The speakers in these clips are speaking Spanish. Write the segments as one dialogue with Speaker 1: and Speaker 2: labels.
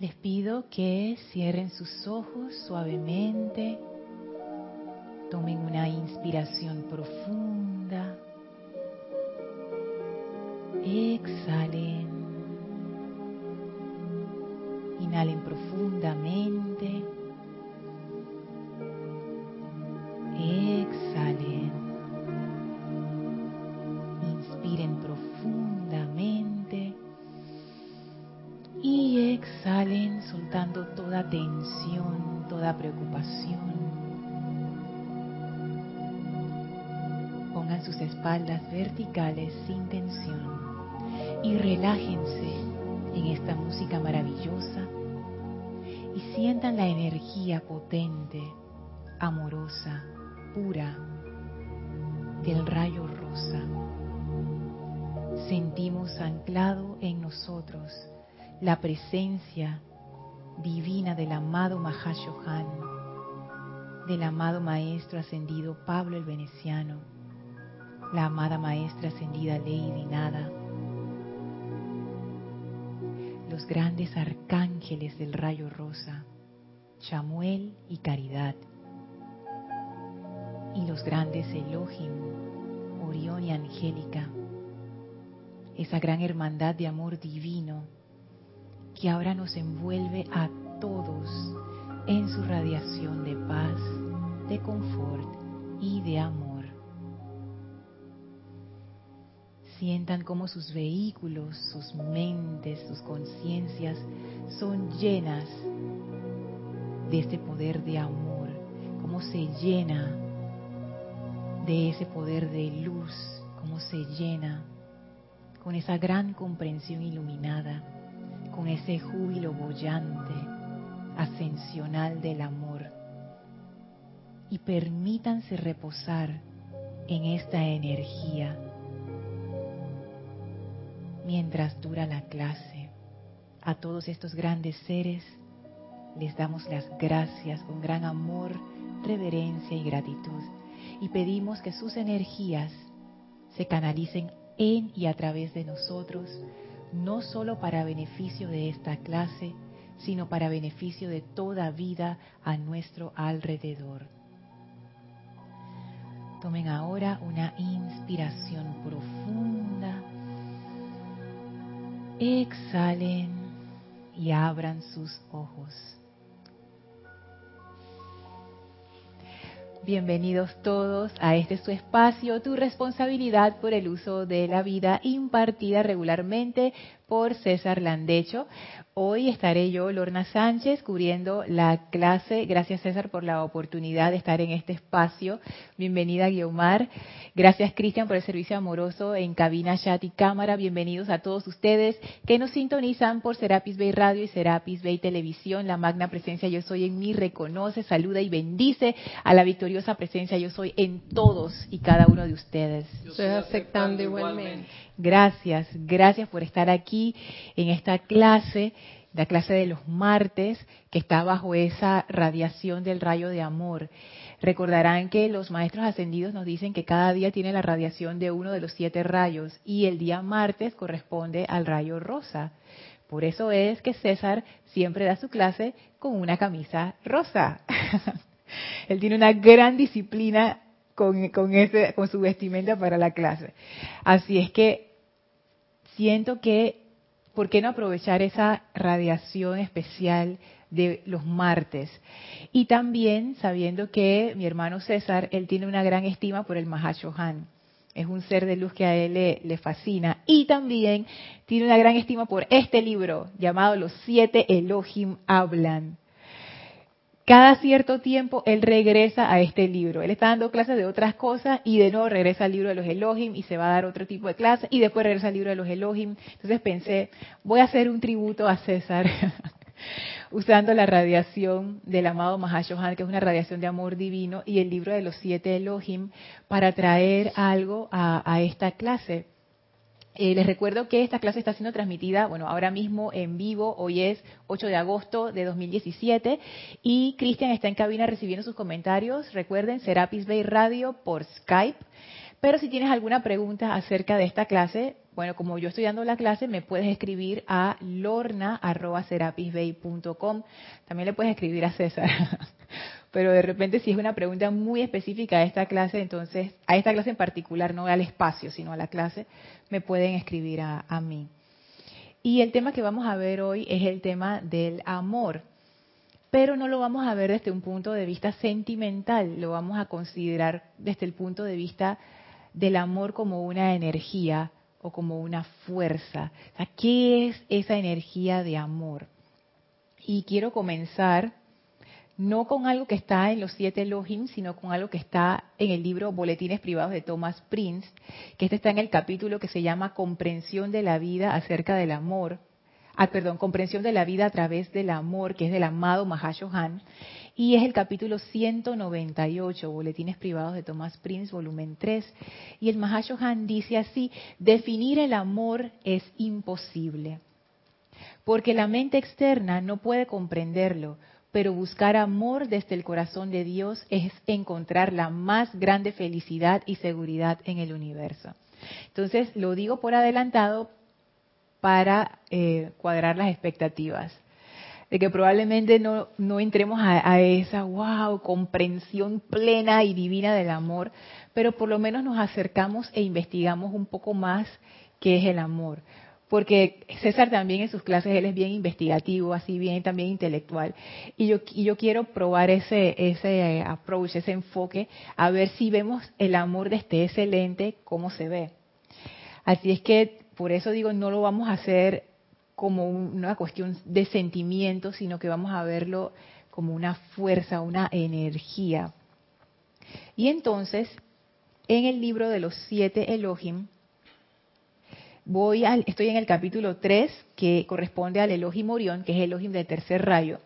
Speaker 1: Les pido que cierren sus ojos suavemente, tomen una inspiración profunda, exhalen, inhalen profundamente, toda preocupación. Pongan sus espaldas verticales sin tensión y relájense en esta música maravillosa y sientan la energía potente, amorosa, pura del rayo rosa. Sentimos anclado en nosotros la presencia divina del amado Mahashohan, del amado Maestro ascendido Pablo el Veneciano, la amada Maestra ascendida Lady Nada, los grandes arcángeles del rayo rosa, Chamuel y Caridad, y los grandes Elohim, Orión y Angélica, esa gran hermandad de amor divino que ahora nos envuelve a todos en su radiación de paz, de confort y de amor. Sientan cómo sus vehículos, sus mentes, sus conciencias son llenas de este poder de amor, cómo se llena de ese poder de luz, cómo se llena con esa gran comprensión iluminada con ese júbilo bollante, ascensional del amor. Y permítanse reposar en esta energía mientras dura la clase. A todos estos grandes seres les damos las gracias con gran amor, reverencia y gratitud. Y pedimos que sus energías se canalicen en y a través de nosotros no solo para beneficio de esta clase, sino para beneficio de toda vida a nuestro alrededor. Tomen ahora una inspiración profunda. Exhalen y abran sus ojos. Bienvenidos todos a este su espacio, tu responsabilidad por el uso de la vida impartida regularmente por César Landecho. Hoy estaré yo, Lorna Sánchez, cubriendo la clase. Gracias César por la oportunidad de estar en este espacio. Bienvenida Guiomar. Gracias Cristian por el servicio amoroso en cabina, chat y cámara. Bienvenidos a todos ustedes que nos sintonizan por Serapis Bay Radio y Serapis Bay Televisión. La magna presencia Yo Soy en mí reconoce, saluda y bendice a la victoriosa presencia Yo Soy en todos y cada uno de ustedes.
Speaker 2: Estoy aceptando igualmente.
Speaker 1: Gracias, gracias por estar aquí en esta clase, la clase de los martes, que está bajo esa radiación del rayo de amor. Recordarán que los maestros ascendidos nos dicen que cada día tiene la radiación de uno de los siete rayos y el día martes corresponde al rayo rosa. Por eso es que César siempre da su clase con una camisa rosa. Él tiene una gran disciplina con, ese, con su vestimenta para la clase. Así es que siento que, ¿por qué no aprovechar esa radiación especial de los martes? Y también sabiendo que mi hermano César, él tiene una gran estima por el Mahashohan. Es un ser de luz que a él le, le, fascina. Y también tiene una gran estima por este libro llamado Los siete Elohim hablan cada cierto tiempo él regresa a este libro. Él está dando clases de otras cosas y de nuevo regresa al libro de los Elohim y se va a dar otro tipo de clase y después regresa al libro de los Elohim. Entonces pensé, voy a hacer un tributo a César usando la radiación del amado Mahashohan, que es una radiación de amor divino, y el libro de los siete Elohim para traer algo a, a esta clase. Eh, les recuerdo que esta clase está siendo transmitida, bueno, ahora mismo en vivo, hoy es 8 de agosto de 2017 y Cristian está en cabina recibiendo sus comentarios. Recuerden, Serapis Bay Radio por Skype. Pero si tienes alguna pregunta acerca de esta clase, Bueno, como yo estoy dando la clase, me puedes escribir a lorna.serapisbay.com. También le puedes escribir a César. Pero de repente si es una pregunta muy específica a esta clase, entonces, a esta clase en particular, no al espacio, sino a la clase, me pueden escribir a, mí. Y el tema que vamos a ver hoy es el tema del amor. Pero no lo vamos a ver desde un punto de vista sentimental, lo vamos a considerar desde el punto de vista del amor como una energía o como una fuerza. ¿Qué es esa energía de amor? Y quiero comenzar no con algo que está en los siete Elohim, sino con algo que está en el libro Boletines Privados de Thomas Prince, que este está en el capítulo que se llama Comprensión de la vida acerca del amor. Ah, perdón, Comprensión de la vida a través del amor, que es del amado Mahashohan. Y es el capítulo 198, Boletines Privados de Thomas Prince, volumen 3. Y el Mahashohan dice así, definir el amor es imposible, porque la mente externa no puede comprenderlo, pero buscar amor desde el corazón de Dios es encontrar la más grande felicidad y seguridad en el universo. Entonces, lo digo por adelantado para eh, cuadrar las expectativas de que probablemente no, no entremos a, a, esa wow comprensión plena y divina del amor, pero por lo menos nos acercamos e investigamos un poco más qué es el amor. Porque César también en sus clases él es bien investigativo, así bien también intelectual, y yo y yo quiero probar ese ese approach, ese enfoque, a ver si vemos el amor de este excelente cómo se ve. Así es que por eso digo no lo vamos a hacer como una cuestión de sentimiento, sino que vamos a verlo como una fuerza, una energía. Y entonces, en el libro de los siete Elohim, voy al, estoy en el capítulo 3, que corresponde al Elohim Orión, que es el Elohim del tercer rayo.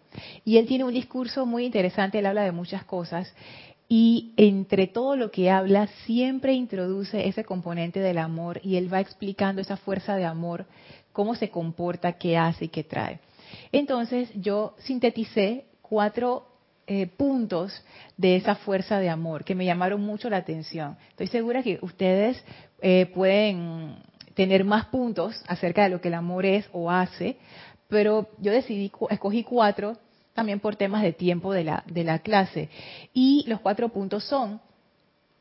Speaker 1: Y él tiene un discurso muy interesante, él habla de muchas cosas. Y entre todo lo que habla, siempre introduce ese componente del amor y él va explicando esa fuerza de amor cómo se comporta, qué hace y qué trae. Entonces yo sinteticé cuatro eh, puntos de esa fuerza de amor que me llamaron mucho la atención. Estoy segura que ustedes eh, pueden tener más puntos acerca de lo que el amor es o hace, pero yo decidí, escogí cuatro también por temas de tiempo de la, clase. Y los cuatro puntos son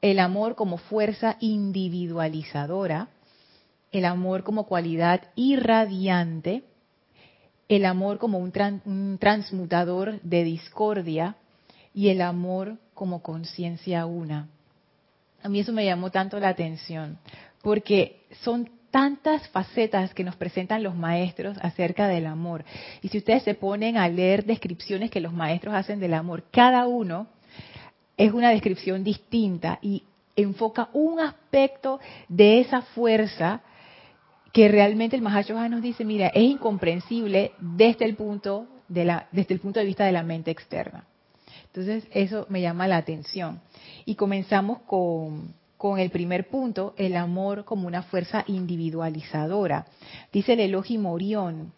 Speaker 1: el amor como fuerza individualizadora, el amor como cualidad irradiante, el amor como un, transmutador de discordia y el amor como conciencia una. A mí eso me llamó tanto la atención, porque son tantas facetas que nos presentan los maestros acerca del amor. Y si ustedes se ponen a leer descripciones que los maestros hacen del amor, cada uno es una descripción distinta y enfoca un aspecto de esa fuerza que realmente el Mahashoha nos dice, mira, es incomprensible desde el punto de la, desde el punto de vista de la mente externa. Entonces, eso me llama la atención. Y comenzamos con, con el primer punto, el amor como una fuerza individualizadora. Dice el Elohim Orión,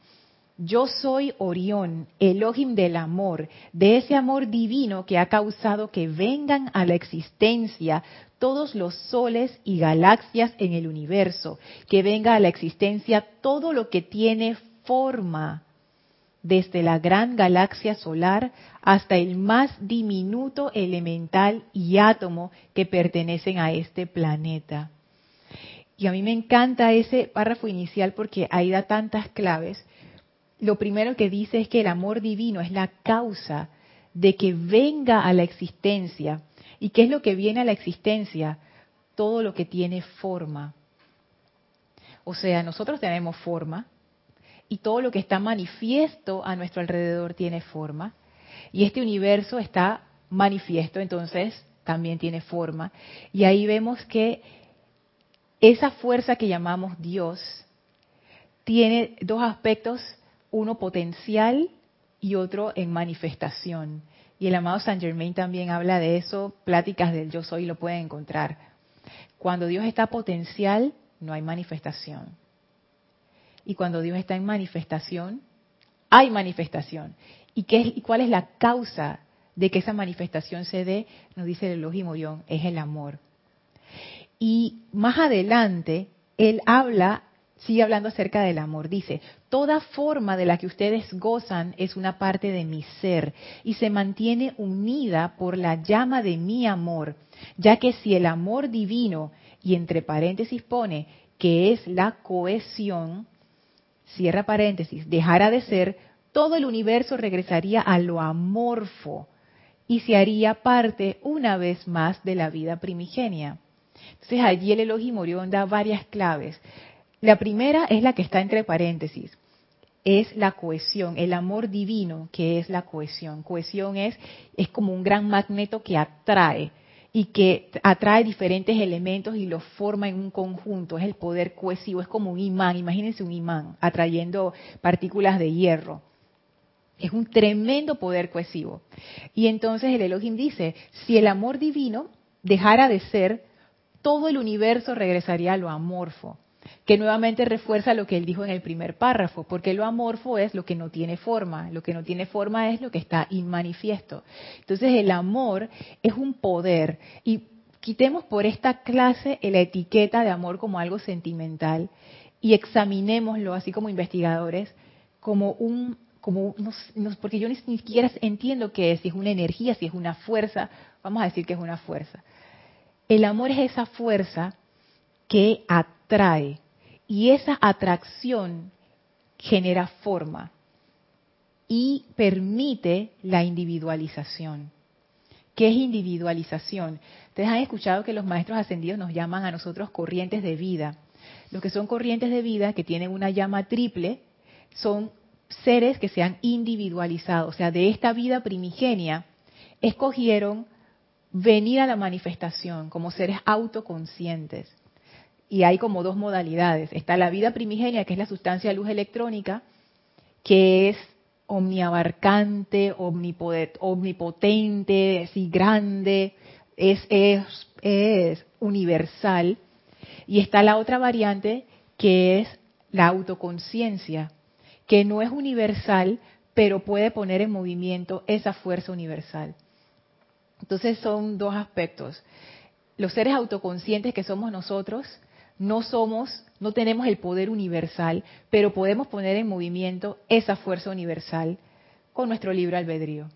Speaker 1: yo soy Orión, Elohim del amor, de ese amor divino que ha causado que vengan a la existencia todos los soles y galaxias en el universo, que venga a la existencia todo lo que tiene forma, desde la gran galaxia solar hasta el más diminuto elemental y átomo que pertenecen a este planeta. Y a mí me encanta ese párrafo inicial porque ahí da tantas claves. Lo primero que dice es que el amor divino es la causa de que venga a la existencia ¿Y qué es lo que viene a la existencia? Todo lo que tiene forma. O sea, nosotros tenemos forma y todo lo que está manifiesto a nuestro alrededor tiene forma. Y este universo está manifiesto, entonces también tiene forma. Y ahí vemos que esa fuerza que llamamos Dios tiene dos aspectos, uno potencial y otro en manifestación. Y el amado Saint Germain también habla de eso, pláticas del yo soy lo pueden encontrar. Cuando Dios está potencial, no hay manifestación. Y cuando Dios está en manifestación, hay manifestación. ¿Y, qué y cuál es la causa de que esa manifestación se dé? Nos dice el Elohim Orión, es el amor. Y más adelante, él habla sigue hablando acerca del amor. Dice, toda forma de la que ustedes gozan es una parte de mi ser y se mantiene unida por la llama de mi amor, ya que si el amor divino, y entre paréntesis pone que es la cohesión, cierra paréntesis, dejara de ser, todo el universo regresaría a lo amorfo y se haría parte una vez más de la vida primigenia. Entonces allí el Elohim Orión da varias claves. La primera es la que está entre paréntesis, es la cohesión, el amor divino que es la cohesión. Cohesión es, es como un gran magneto que atrae y que atrae diferentes elementos y los forma en un conjunto. Es el poder cohesivo, es como un imán, imagínense un imán atrayendo partículas de hierro. Es un tremendo poder cohesivo. Y entonces el Elohim dice, si el amor divino dejara de ser, todo el universo regresaría a lo amorfo que nuevamente refuerza lo que él dijo en el primer párrafo, porque lo amorfo es lo que no tiene forma, lo que no tiene forma es lo que está inmanifiesto. Entonces el amor es un poder y quitemos por esta clase la etiqueta de amor como algo sentimental y examinémoslo así como investigadores como un como porque yo ni siquiera entiendo qué es, si es una energía, si es una fuerza, vamos a decir que es una fuerza. El amor es esa fuerza que atrae y esa atracción genera forma y permite la individualización. ¿Qué es individualización? Ustedes han escuchado que los maestros ascendidos nos llaman a nosotros corrientes de vida. Los que son corrientes de vida, que tienen una llama triple, son seres que se han individualizado. O sea, de esta vida primigenia, escogieron venir a la manifestación como seres autoconscientes y hay como dos modalidades. Está la vida primigenia, que es la sustancia de luz electrónica, que es omniabarcante, omnipotente, así grande, es, es, es universal. Y está la otra variante, que es la autoconciencia, que no es universal, pero puede poner en movimiento esa fuerza universal. Entonces son dos aspectos. Los seres autoconscientes que somos nosotros, no somos, no tenemos el poder universal, pero podemos poner en movimiento esa fuerza universal con nuestro libre albedrío.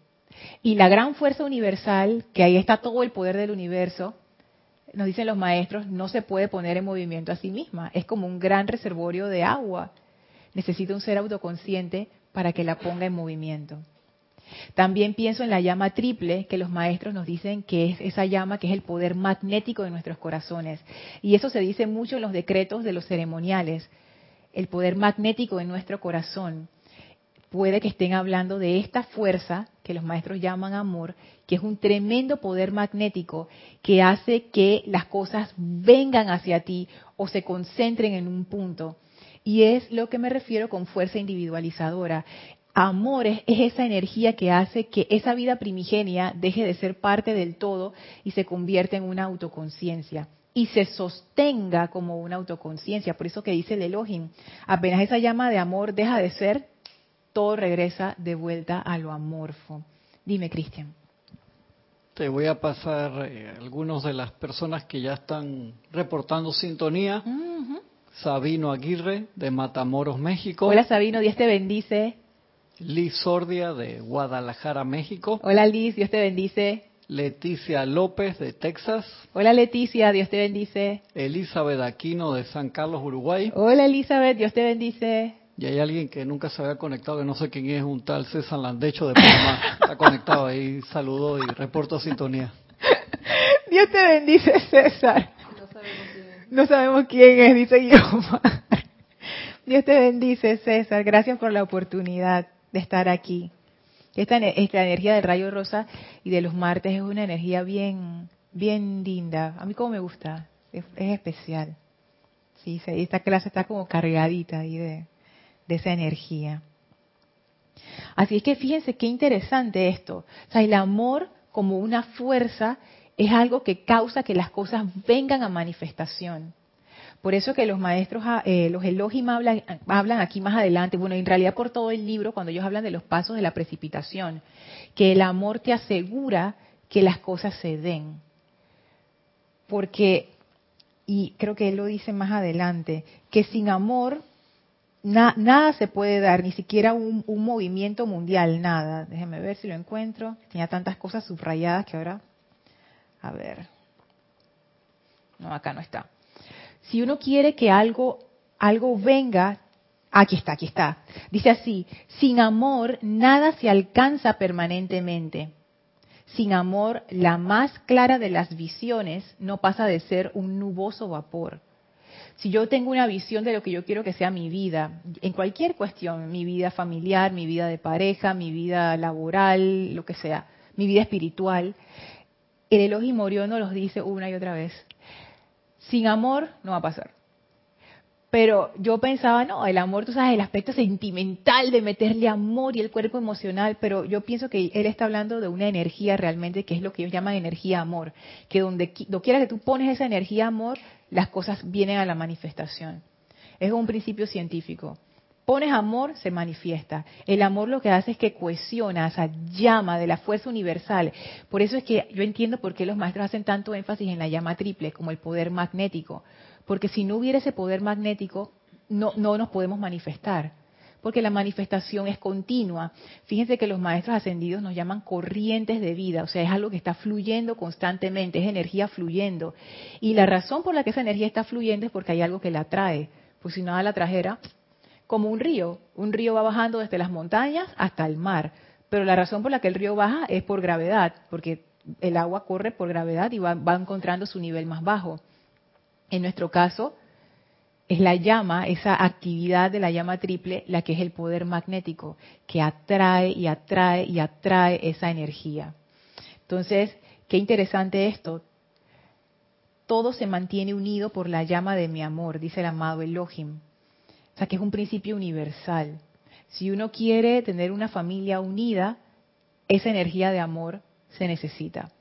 Speaker 1: Y la gran fuerza universal, que ahí está todo el poder del universo, nos dicen los maestros, no se puede poner en movimiento a sí misma. Es como un gran reservorio de agua. Necesita un ser autoconsciente para que la ponga en movimiento. También pienso en la llama triple, que los maestros nos dicen que es esa llama que es el poder magnético de nuestros corazones. Y eso se dice mucho en los decretos de los ceremoniales, el poder magnético de nuestro corazón. Puede que estén hablando de esta fuerza que los maestros llaman amor, que es un tremendo poder magnético que hace que las cosas vengan hacia ti o se concentren en un punto. Y es lo que me refiero con fuerza individualizadora amor es, esa energía que hace que esa vida primigenia deje de ser parte del todo y se convierta en una autoconciencia y se sostenga como una autoconciencia. Por eso que dice el Elohim, apenas esa llama de amor deja de ser, todo regresa de vuelta a lo amorfo. Dime, Cristian.
Speaker 3: Te voy a pasar eh, algunos de las personas que ya están reportando sintonía. Sabino Aguirre, de Matamoros, México.
Speaker 1: Hola Sabino, Dios te bendice.
Speaker 3: Liz Sordia de Guadalajara, México.
Speaker 1: Hola Liz, Dios te bendice.
Speaker 3: Leticia López de Texas.
Speaker 1: Hola Leticia, Dios te bendice.
Speaker 3: Elizabeth Aquino de San Carlos, Uruguay.
Speaker 1: Hola Elizabeth, Dios te bendice.
Speaker 3: Y hay alguien que nunca se había conectado, que no sé quién es, un tal César Landecho de Panamá. Está conectado ahí, saludo y reporto sintonía.
Speaker 1: Dios te bendice, César. No sabemos quién es. No sabemos quién es, dice Guillermo. Dios te bendice, César. Gracias por la oportunidad de estar aquí. Esta, esta energía del rayo rosa y de los martes es una energía bien, bien linda. A mí como me gusta, es, especial. Sí, esta clase está como cargadita ahí de, de esa energía. Así es que fíjense qué interesante esto. O sea, el amor como una fuerza es algo que causa que las cosas vengan a manifestación. Por eso que los maestros, ah, eh, los Elohim hablan, hablan aquí más adelante, bueno, en realidad por todo el libro, cuando ellos hablan de los pasos de la precipitación, que el amor te asegura que las cosas se den. Porque y creo que él lo dice más adelante, que sin amor nada se puede dar, ni siquiera un, un, movimiento mundial, nada. Déjenme ver si lo encuentro. Tenía tantas cosas subrayadas que ahora... A ver. No, acá no está. Si uno quiere que algo, algo venga, aquí está, aquí está. Dice así, sin amor nada se alcanza permanentemente. Sin amor, la más clara de las visiones no pasa de ser un nuboso vapor. Si yo tengo una visión de lo que yo quiero que sea mi vida, en cualquier cuestión, mi vida familiar, mi vida de pareja, mi vida laboral, lo que sea, mi vida espiritual, el Elohim Morión nos los dice una y otra vez. Sin amor no va a pasar. Pero yo pensaba, no, el amor, tú sabes, el aspecto sentimental de meterle amor y el cuerpo emocional, pero yo pienso que él está hablando de una energía realmente que es lo que ellos llaman energía amor, que donde, quiera que tú pones esa energía amor, las cosas vienen a la manifestación. Es un principio científico. Pones amor, se manifiesta. El amor lo que hace es que cohesiona, esa llama de la fuerza universal. Por eso es que yo entiendo por qué los maestros hacen tanto énfasis en la llama triple, como el poder magnético porque si no hubiera ese poder magnético, no, no nos podemos manifestar, porque la manifestación es continua. Fíjense que los maestros ascendidos nos llaman corrientes de vida, o sea, es algo que está fluyendo constantemente, es energía fluyendo. Y la razón por la que esa energía está fluyendo es porque hay algo que la atrae, pues si nada la trajera, como un río, un río va bajando desde las montañas hasta el mar, pero la razón por la que el río baja es por gravedad, porque el agua corre por gravedad y va, encontrando su nivel más bajo. En nuestro caso, es la llama, esa actividad de la llama triple, la que es el poder magnético, que atrae y atrae y atrae esa energía. Entonces, qué interesante esto. Todo se mantiene unido por la llama de mi amor, dice el amado Elohim. O sea, que es un principio universal. Si uno quiere tener una familia unida, esa energía de amor se necesita.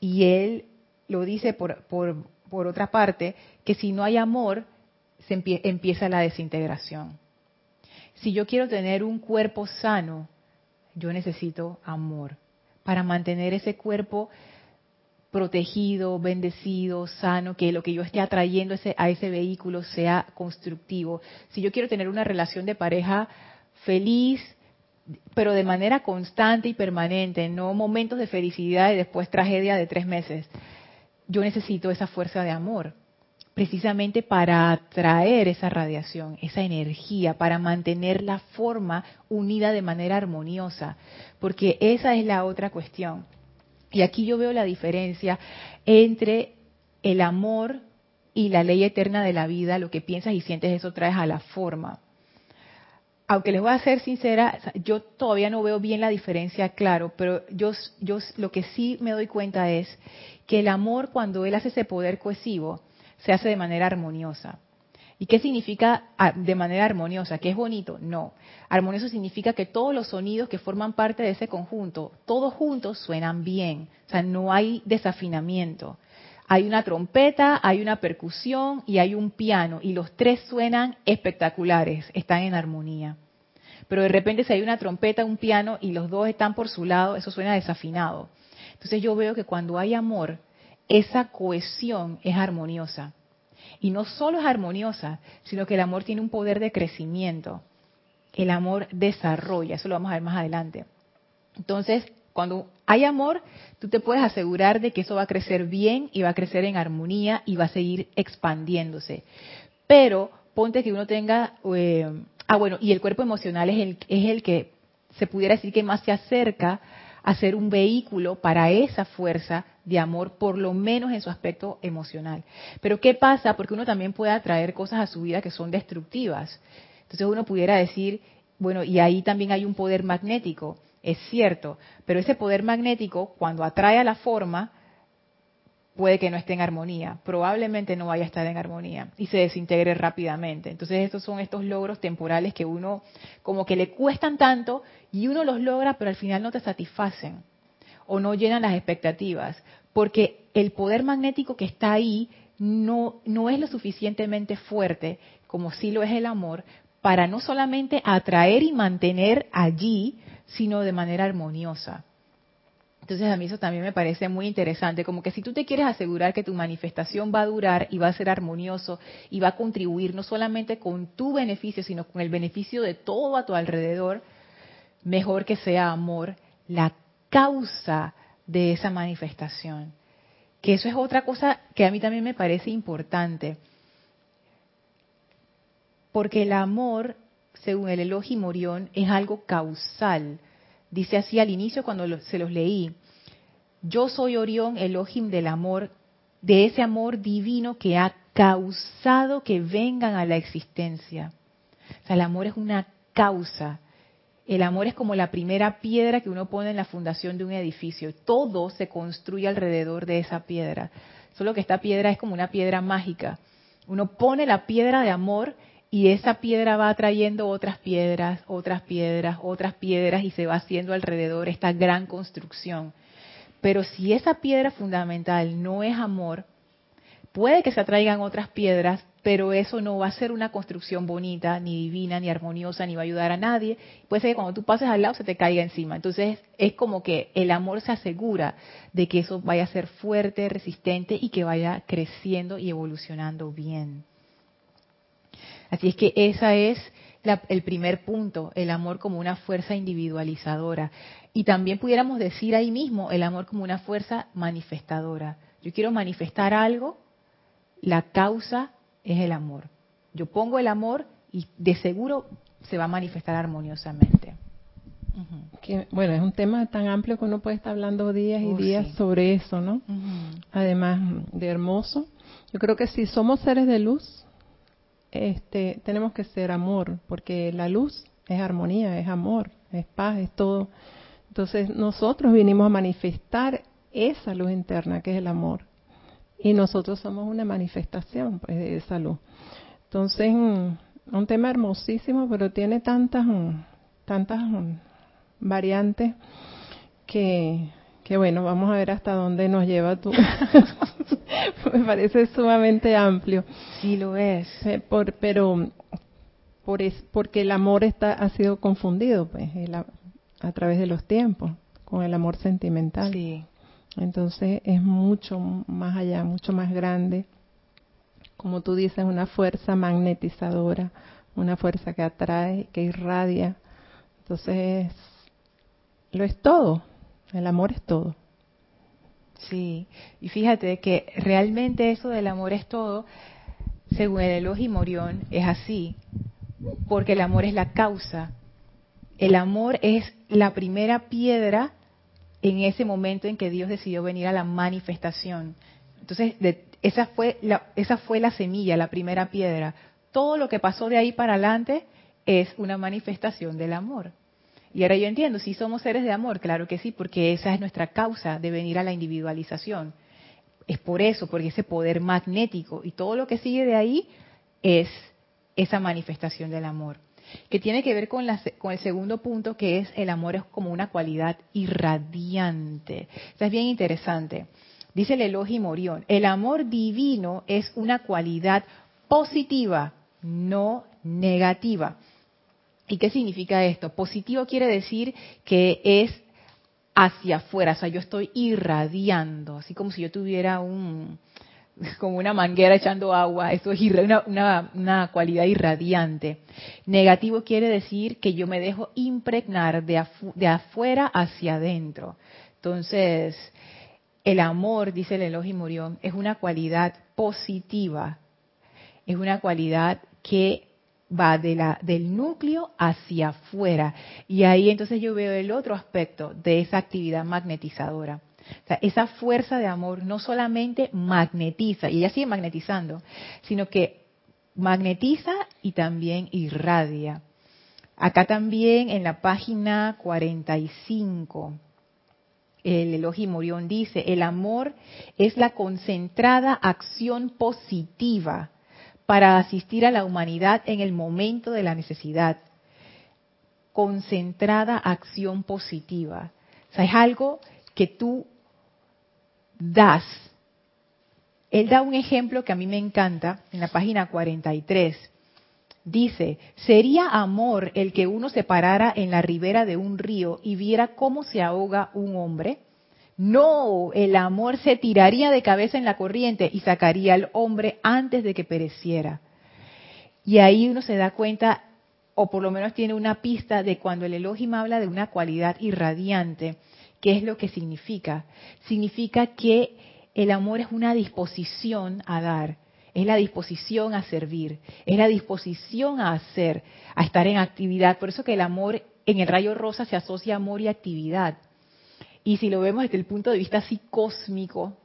Speaker 1: Y él lo dice por, por por otra parte, que si no hay amor, se empieza la desintegración. Si yo quiero tener un cuerpo sano, yo necesito amor para mantener ese cuerpo protegido, bendecido, sano, que lo que yo esté atrayendo a ese vehículo sea constructivo. Si yo quiero tener una relación de pareja feliz, pero de manera constante y permanente, no momentos de felicidad y después tragedia de tres meses yo necesito esa fuerza de amor, precisamente para atraer esa radiación, esa energía, para mantener la forma unida de manera armoniosa, porque esa es la otra cuestión. Y aquí yo veo la diferencia entre el amor y la ley eterna de la vida, lo que piensas y sientes, eso traes a la forma. Aunque les voy a ser sincera, yo todavía no veo bien la diferencia, claro, pero yo, yo lo que sí me doy cuenta es que el amor, cuando él hace ese poder cohesivo, se hace de manera armoniosa. ¿Y qué significa ah, de manera armoniosa? ¿Que es bonito? No. Armonioso significa que todos los sonidos que forman parte de ese conjunto, todos juntos suenan bien. O sea, no hay desafinamiento. Hay una trompeta, hay una percusión y hay un piano. Y los tres suenan espectaculares, están en armonía. Pero de repente si hay una trompeta, un piano y los dos están por su lado, eso suena desafinado. Entonces yo veo que cuando hay amor, esa cohesión es armoniosa. Y no solo es armoniosa, sino que el amor tiene un poder de crecimiento. El amor desarrolla, eso lo vamos a ver más adelante. Entonces, cuando hay amor, tú te puedes asegurar de que eso va a crecer bien y va a crecer en armonía y va a seguir expandiéndose. Pero ponte que uno tenga, eh, ah bueno, y el cuerpo emocional es el, es el que se pudiera decir que más se acerca a ser un vehículo para esa fuerza de amor, por lo menos en su aspecto emocional. Pero ¿qué pasa? Porque uno también puede atraer cosas a su vida que son destructivas. Entonces uno pudiera decir, bueno, y ahí también hay un poder magnético, es cierto, pero ese poder magnético, cuando atrae a la forma, puede que no esté en armonía, probablemente no vaya a estar en armonía y se desintegre rápidamente. Entonces estos son estos logros temporales que uno como que le cuestan tanto y uno los logra pero al final no te satisfacen o no llenan las expectativas, porque el poder magnético que está ahí no, no es lo suficientemente fuerte como sí lo es el amor para no solamente atraer y mantener allí, sino de manera armoniosa. Entonces a mí eso también me parece muy interesante, como que si tú te quieres asegurar que tu manifestación va a durar y va a ser armonioso y va a contribuir no solamente con tu beneficio, sino con el beneficio de todo a tu alrededor, mejor que sea amor la causa de esa manifestación. Que eso es otra cosa que a mí también me parece importante. Porque el amor, según el Elohim Morión, es algo causal. Dice así al inicio cuando se los leí. Yo soy Orión, Elohim del amor, de ese amor divino que ha causado que vengan a la existencia. O sea, el amor es una causa. El amor es como la primera piedra que uno pone en la fundación de un edificio. Todo se construye alrededor de esa piedra. Solo que esta piedra es como una piedra mágica. Uno pone la piedra de amor y esa piedra va atrayendo otras piedras, otras piedras, otras piedras y se va haciendo alrededor esta gran construcción. Pero si esa piedra fundamental no es amor, puede que se atraigan otras piedras, pero eso no va a ser una construcción bonita, ni divina, ni armoniosa, ni va a ayudar a nadie. Puede ser que cuando tú pases al lado se te caiga encima. Entonces es como que el amor se asegura de que eso vaya a ser fuerte, resistente y que vaya creciendo y evolucionando bien. Así es que esa es el primer punto, el amor como una fuerza individualizadora. Y también pudiéramos decir ahí mismo el amor como una fuerza manifestadora. Yo quiero manifestar algo, la causa es el amor. Yo pongo el amor y de seguro se va a manifestar armoniosamente.
Speaker 2: bueno, es un tema tan amplio que uno puede estar hablando días y oh, días sobre eso, ¿no? Además de hermoso. Yo creo que si somos seres de luz, este, tenemos que ser amor, porque la luz es armonía, es amor, es paz, es todo. Entonces nosotros vinimos a manifestar esa luz interna que es el amor. Y nosotros somos una manifestación pues, de esa luz. Entonces, mm, un tema hermosísimo, pero tiene tantas, mm, tantas mm, variantes que, que bueno, vamos a ver hasta dónde nos lleva tú. Me parece sumamente amplio.
Speaker 1: Sí, lo es.
Speaker 2: Eh, por, pero por es, porque el amor está ha sido confundido pues a través de los tiempos con el amor sentimental.
Speaker 1: Sí.
Speaker 2: Entonces es mucho más allá, mucho más grande. Como tú dices, una fuerza magnetizadora, una fuerza que atrae, que irradia. Entonces, lo es todo. El amor es todo.
Speaker 1: Sí, y fíjate que realmente eso del amor es todo, según el Elohim Morión, es así, porque el amor es la causa. El amor es la primera piedra en ese momento en que Dios decidió venir a la manifestación. Entonces, esa, fue la, esa fue la semilla, la primera piedra. Todo lo que pasó de ahí para adelante es una manifestación del amor. Y ahora yo entiendo, si somos seres de amor, claro que sí, porque esa es nuestra causa de venir a la individualización. Es por eso, porque ese poder magnético y todo lo que sigue de ahí es esa manifestación del amor. Que tiene que ver con, con el segundo punto, que es el amor es como una cualidad irradiante. Es bien interesante. Dice el Elohim Morión, el amor divino es una cualidad positiva, no negativa. ¿Y qué significa esto? Positivo quiere decir que es hacia afuera, o sea, yo estoy irradiando, así como si yo tuviera un, como una manguera echando agua, eso es una, una, cualidad irradiante. Negativo quiere decir que yo me dejo impregnar de, afuera hacia adentro. Entonces, el amor, dice el Elohim Murión, es una cualidad positiva, es una cualidad que va de la, del núcleo hacia afuera. Y ahí entonces yo veo el otro aspecto de esa actividad magnetizadora. esa fuerza de amor no solamente magnetiza, y ella sigue magnetizando, sino que magnetiza y también irradia. Acá también en la página 45, el Elohim Morión dice, el amor es la concentrada acción positiva para asistir a la humanidad en el momento de la necesidad. Concentrada acción positiva. O sea, es algo que tú das. Él da un ejemplo que a mí me encanta en la página 43. Dice, ¿sería amor el que uno se parara en la ribera de un río y viera cómo se ahoga un hombre? No, el amor se tiraría de cabeza en la corriente y sacaría al hombre antes de que pereciera. Y ahí uno se da cuenta, o por lo menos tiene una pista de cuando el Elohim habla de una cualidad irradiante, ¿qué es lo que significa? Significa que el amor es una disposición a dar, es la disposición a servir, es la disposición a hacer, a estar en actividad. Por eso que el amor en el rayo rosa se asocia a amor y actividad. Y si lo vemos desde el punto de vista así cósmico,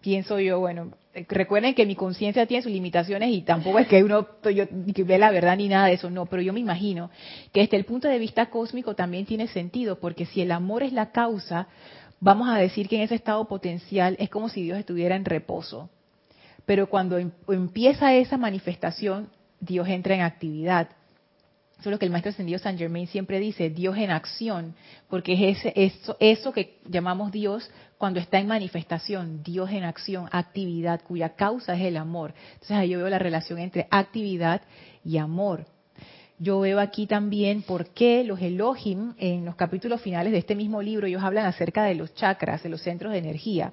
Speaker 1: pienso yo, bueno, recuerden que mi conciencia tiene sus limitaciones y tampoco es que uno yo, que ve la verdad ni nada de eso, no, pero yo me imagino que desde el punto de vista cósmico también tiene sentido, porque si el amor es la causa, vamos a decir que en ese estado potencial es como si Dios estuviera en reposo. Pero cuando em, empieza esa manifestación, Dios entra en actividad. Eso es lo que el maestro ascendido San Germain siempre dice, Dios en acción, porque es ese, eso, eso que llamamos Dios cuando está en manifestación, Dios en acción, actividad, cuya causa es el amor. Entonces ahí yo veo la relación entre actividad y amor. Yo veo aquí también por qué los Elohim, en los capítulos finales de este mismo libro, ellos hablan acerca de los chakras, de los centros de energía.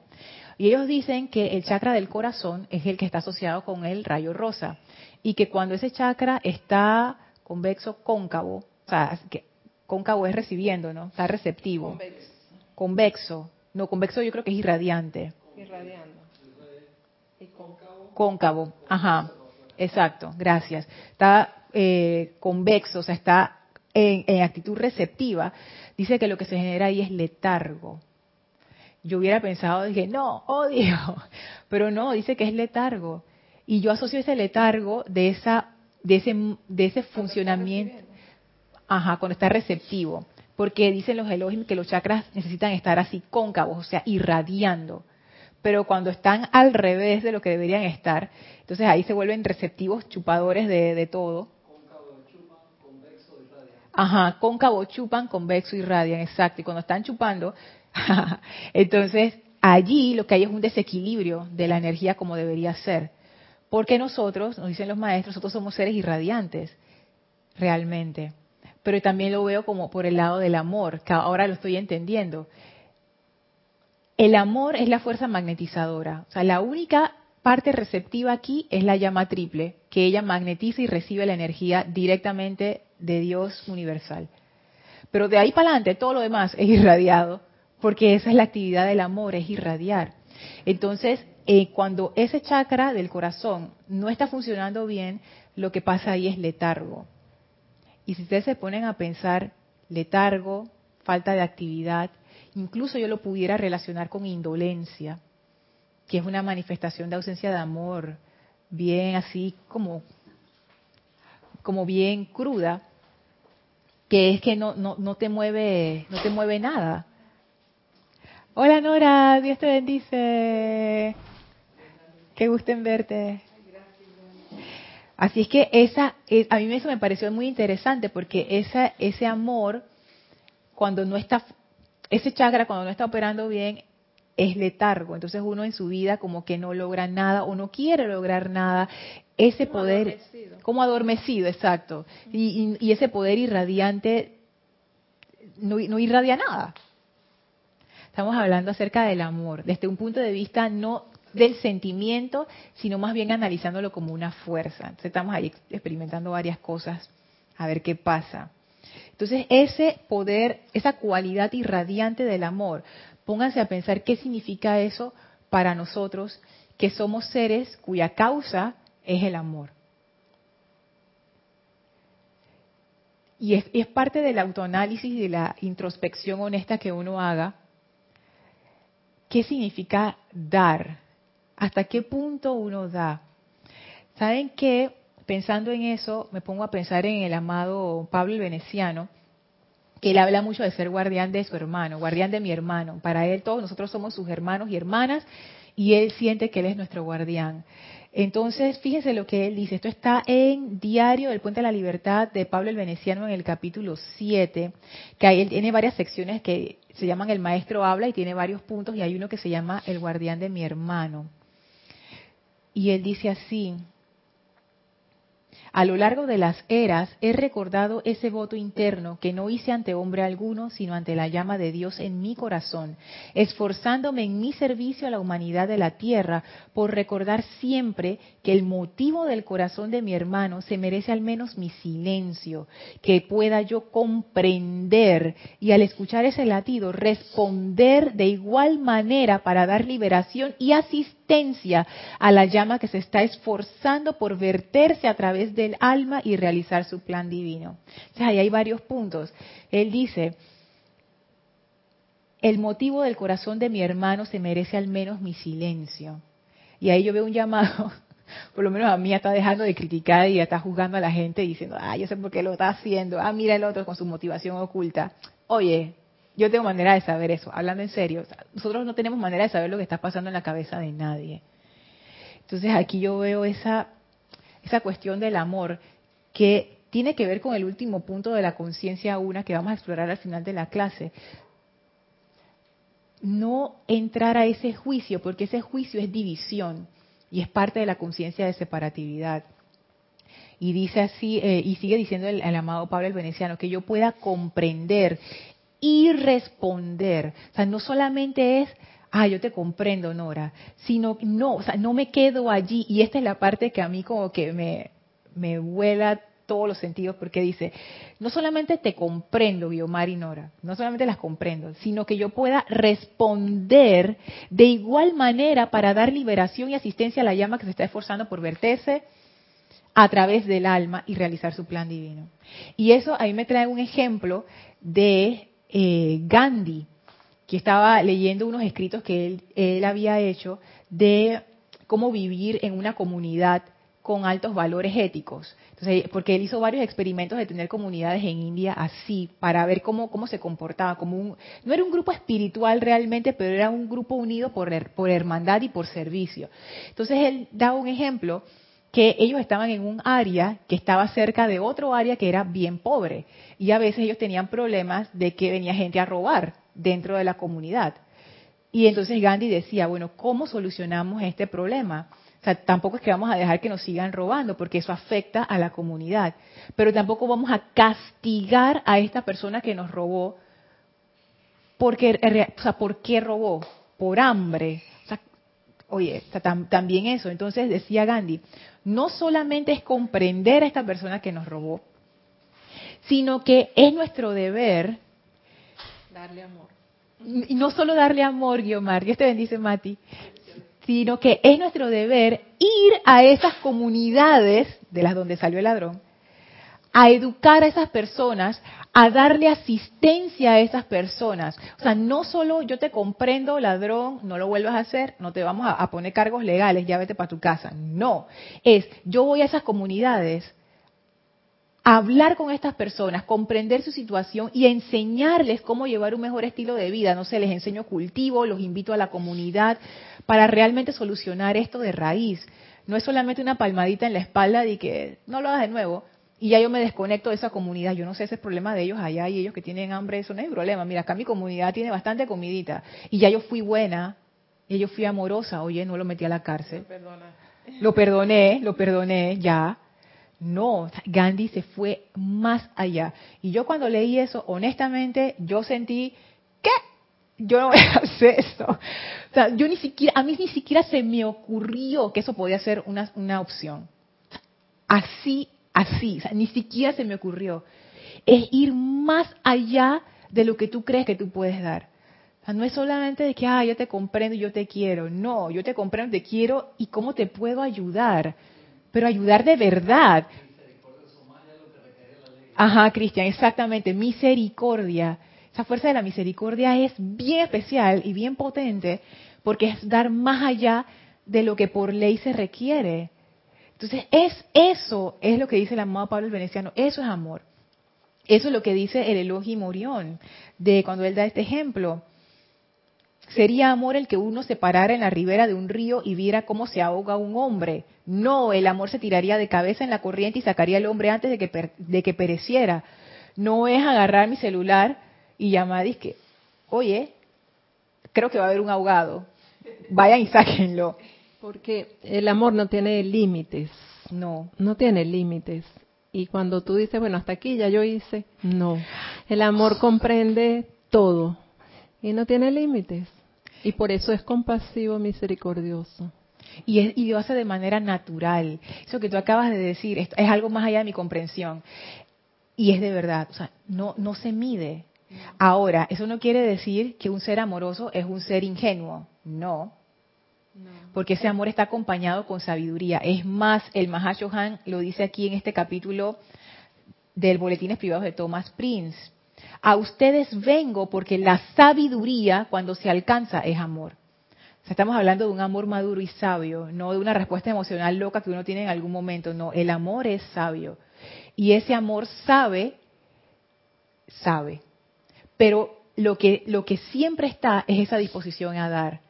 Speaker 1: Y ellos dicen que el chakra del corazón es el que está asociado con el rayo rosa. Y que cuando ese chakra está convexo cóncavo, o sea, que cóncavo es recibiendo, ¿no? Está receptivo. Convexo. Convexo. No, convexo yo creo que es irradiante. Irradiando. ¿Y cóncavo? Cóncavo, ajá. Exacto, gracias. Está eh, convexo, o sea, está en, en, actitud receptiva. Dice que lo que se genera ahí es letargo. Yo hubiera pensado, dije, no, odio. Pero no, dice que es letargo. Y yo asocio ese letargo de esa de ese, de ese funcionamiento. Ajá, cuando está receptivo. Porque dicen los Elohim que los chakras necesitan estar así cóncavos, o sea, irradiando. Pero cuando están al revés de lo que deberían estar, entonces ahí se vuelven receptivos, chupadores de, de todo. Cóncavo chupan, convexo irradian. Ajá, cóncavo chupan, convexo irradian, exacto. Y cuando están chupando, entonces allí lo que hay es un desequilibrio de la energía como debería ser. Porque nosotros, nos dicen los maestros, nosotros somos seres irradiantes, realmente. Pero también lo veo como por el lado del amor, que ahora lo estoy entendiendo. El amor es la fuerza magnetizadora. O sea, la única parte receptiva aquí es la llama triple, que ella magnetiza y recibe la energía directamente de Dios universal. Pero de ahí para adelante todo lo demás es irradiado, porque esa es la actividad del amor, es irradiar. Entonces, eh, cuando ese chakra del corazón no está funcionando bien, lo que pasa ahí es letargo. Y si ustedes se ponen a pensar letargo, falta de actividad, incluso yo lo pudiera relacionar con indolencia, que es una manifestación de ausencia de amor, bien así como, como bien cruda, que es que no, no, no te mueve, no te mueve nada. Hola Nora, Dios te bendice. Qué gusto en verte. Así es que esa, a mí eso me pareció muy interesante porque esa, ese amor, cuando no está, ese chakra cuando no está operando bien, es letargo. Entonces uno en su vida como que no logra nada o no quiere lograr nada. Ese poder, como adormecido, exacto. Y, y, ese poder irradiante no, no irradia nada. Estamos hablando acerca del amor, desde un punto de vista no del sentimiento, sino más bien analizándolo como una fuerza. Entonces estamos ahí experimentando varias cosas, a ver qué pasa. Entonces ese poder, esa cualidad irradiante del amor, pónganse a pensar qué significa eso para nosotros, que somos seres cuya causa es el amor. Y es, es parte del autoanálisis y de la introspección honesta que uno haga. ¿Qué significa dar? Hasta qué punto uno da. ¿Saben qué? Pensando en eso, me pongo a pensar en el amado Pablo el Veneciano, que él habla mucho de ser guardián de su hermano, guardián de mi hermano. Para él todos nosotros somos sus hermanos y hermanas y él siente que él es nuestro guardián. Entonces, fíjense lo que él dice. Esto está en Diario del Puente de la Libertad de Pablo el Veneciano en el capítulo 7, que ahí él tiene varias secciones que se llaman El Maestro Habla y tiene varios puntos y hay uno que se llama El Guardián de mi Hermano. Y él dice así, A lo largo de las eras he recordado ese voto interno que no hice ante hombre alguno, sino ante la llama de Dios en mi corazón, esforzándome en mi servicio a la humanidad de la tierra por recordar siempre que el motivo del corazón de mi hermano se merece al menos mi silencio, que pueda yo comprender y al escuchar ese latido responder de igual manera para dar liberación y asistencia a la llama que se está esforzando por verterse a través de el alma y realizar su plan divino. O sea, ahí hay varios puntos. Él dice, el motivo del corazón de mi hermano se merece al menos mi silencio. Y ahí yo veo un llamado, por lo menos a mí está dejando de criticar y ya está juzgando a la gente diciendo, ah, yo sé por qué lo está haciendo, ah, mira el otro con su motivación oculta. Oye, yo tengo manera de saber eso, hablando en serio. nosotros no tenemos manera de saber lo que está pasando en la cabeza de nadie. Entonces aquí yo veo esa esa cuestión del amor que tiene que ver con el último punto de la conciencia una que vamos a explorar al final de la clase. No entrar a ese juicio, porque ese juicio es división y es parte de la conciencia de separatividad. Y dice así, eh, y sigue diciendo el, amado Pablo el Veneciano, que yo pueda comprender y responder. O sea, no solamente es ah, yo te comprendo, Nora, sino, no, o sea, no me quedo allí. Y esta es la parte que a mí como que me, me vuela todos los sentidos porque dice, no solamente te comprendo, Guiomar y Nora, no solamente las comprendo, sino que yo pueda responder de igual manera para dar liberación y asistencia a la llama que se está esforzando por verterse a través del alma y realizar su plan divino. Y eso ahí me trae un ejemplo de eh, Gandhi, que estaba leyendo unos escritos que él, había hecho de cómo vivir en una comunidad con altos valores éticos. Entonces, porque él hizo varios experimentos de tener comunidades en India así, para ver cómo, cómo se comportaba. Como un, no era un grupo espiritual realmente, pero era un grupo unido por, por hermandad y por servicio. Entonces, él da un ejemplo que ellos estaban en un área que estaba cerca de otro área que era bien pobre. Y a veces ellos tenían problemas de que venía gente a robar dentro de la comunidad. Y entonces Gandhi decía, bueno, ¿cómo solucionamos este problema? O sea, tampoco es que vamos a dejar que nos sigan robando, porque eso afecta a la comunidad. Pero tampoco vamos a castigar a esta persona que nos robó, porque, o sea, ¿por qué robó? Por hambre. Oye, también eso. Entonces decía Gandhi, no solamente es comprender a esta persona que nos robó, sino que es nuestro deber
Speaker 2: Darle amor.
Speaker 1: Y no solo darle amor, Guiomar, Dios te bendice, Mati, sino que es nuestro deber ir a esas comunidades de las donde salió el ladrón, a educar a esas personas, a darle asistencia a esas personas. O sea, no solo yo te comprendo, ladrón, no lo vuelvas a hacer, no te vamos a, a poner cargos legales, ya vete para tu casa. No, es yo voy a esas comunidades hablar con estas personas, comprender su situación y enseñarles cómo llevar un mejor estilo de vida. No sé, les enseño cultivo, los invito a la comunidad para realmente solucionar esto de raíz. No es solamente una palmadita en la espalda de que no lo hagas de nuevo y ya yo me desconecto de esa comunidad. Yo no sé ese problema de ellos allá y ellos que tienen hambre, eso no es problema. Mira, acá mi comunidad tiene bastante comidita y ya yo fui buena y yo fui amorosa. Oye, no lo metí a la cárcel. Lo perdoné, lo perdoné, ya no, Gandhi se fue más allá. Y yo cuando leí eso, honestamente, yo sentí, ¿qué? Yo no voy a hacer eso. O sea, yo ni siquiera, a mí ni siquiera se me ocurrió que eso podía ser una, una opción. Así, así, ni siquiera se me ocurrió. Es ir más allá de lo que tú crees que tú puedes dar. No es solamente de que, ah, yo te comprendo yo te quiero. No, yo te comprendo, te quiero y cómo te puedo ayudar pero ayudar de verdad. Ajá, Cristian, exactamente, misericordia. Esa fuerza de la misericordia es bien especial y bien potente porque es dar más allá de lo que por ley se requiere. Entonces, es eso, es lo que dice el amado Pablo el Veneciano, eso es amor. Eso es lo que dice el Elohim Morión, de cuando él da este ejemplo. Sería amor el que uno se parara en la ribera de un río y viera cómo se ahoga un hombre. No, el amor se tiraría de cabeza en la corriente y sacaría al hombre antes de que, de que pereciera. No es agarrar mi celular y llamar y que, oye, creo que va a haber un ahogado. Vayan y sáquenlo.
Speaker 2: Porque el amor no tiene límites. No. No tiene límites. Y cuando tú dices, bueno, hasta aquí ya yo hice, no. El amor comprende todo y no tiene límites. Y por eso es compasivo, misericordioso.
Speaker 1: Y, es, y lo hace de manera natural. Eso que tú acabas de decir es, es algo más allá de mi comprensión. Y es de verdad, o sea, no, no se mide. Ahora, eso no quiere decir que un ser amoroso es un ser ingenuo. No. Porque ese amor está acompañado con sabiduría. Es más, el Mahashohan lo dice aquí en este capítulo del Boletines Privados de Thomas Prince. A ustedes vengo porque la sabiduría, cuando se alcanza, es amor. estamos hablando de un amor maduro y sabio, no de una respuesta emocional loca que uno tiene en algún momento. No, el amor es sabio. Y ese amor sabe, sabe. Pero lo que, lo que siempre está es esa disposición a dar.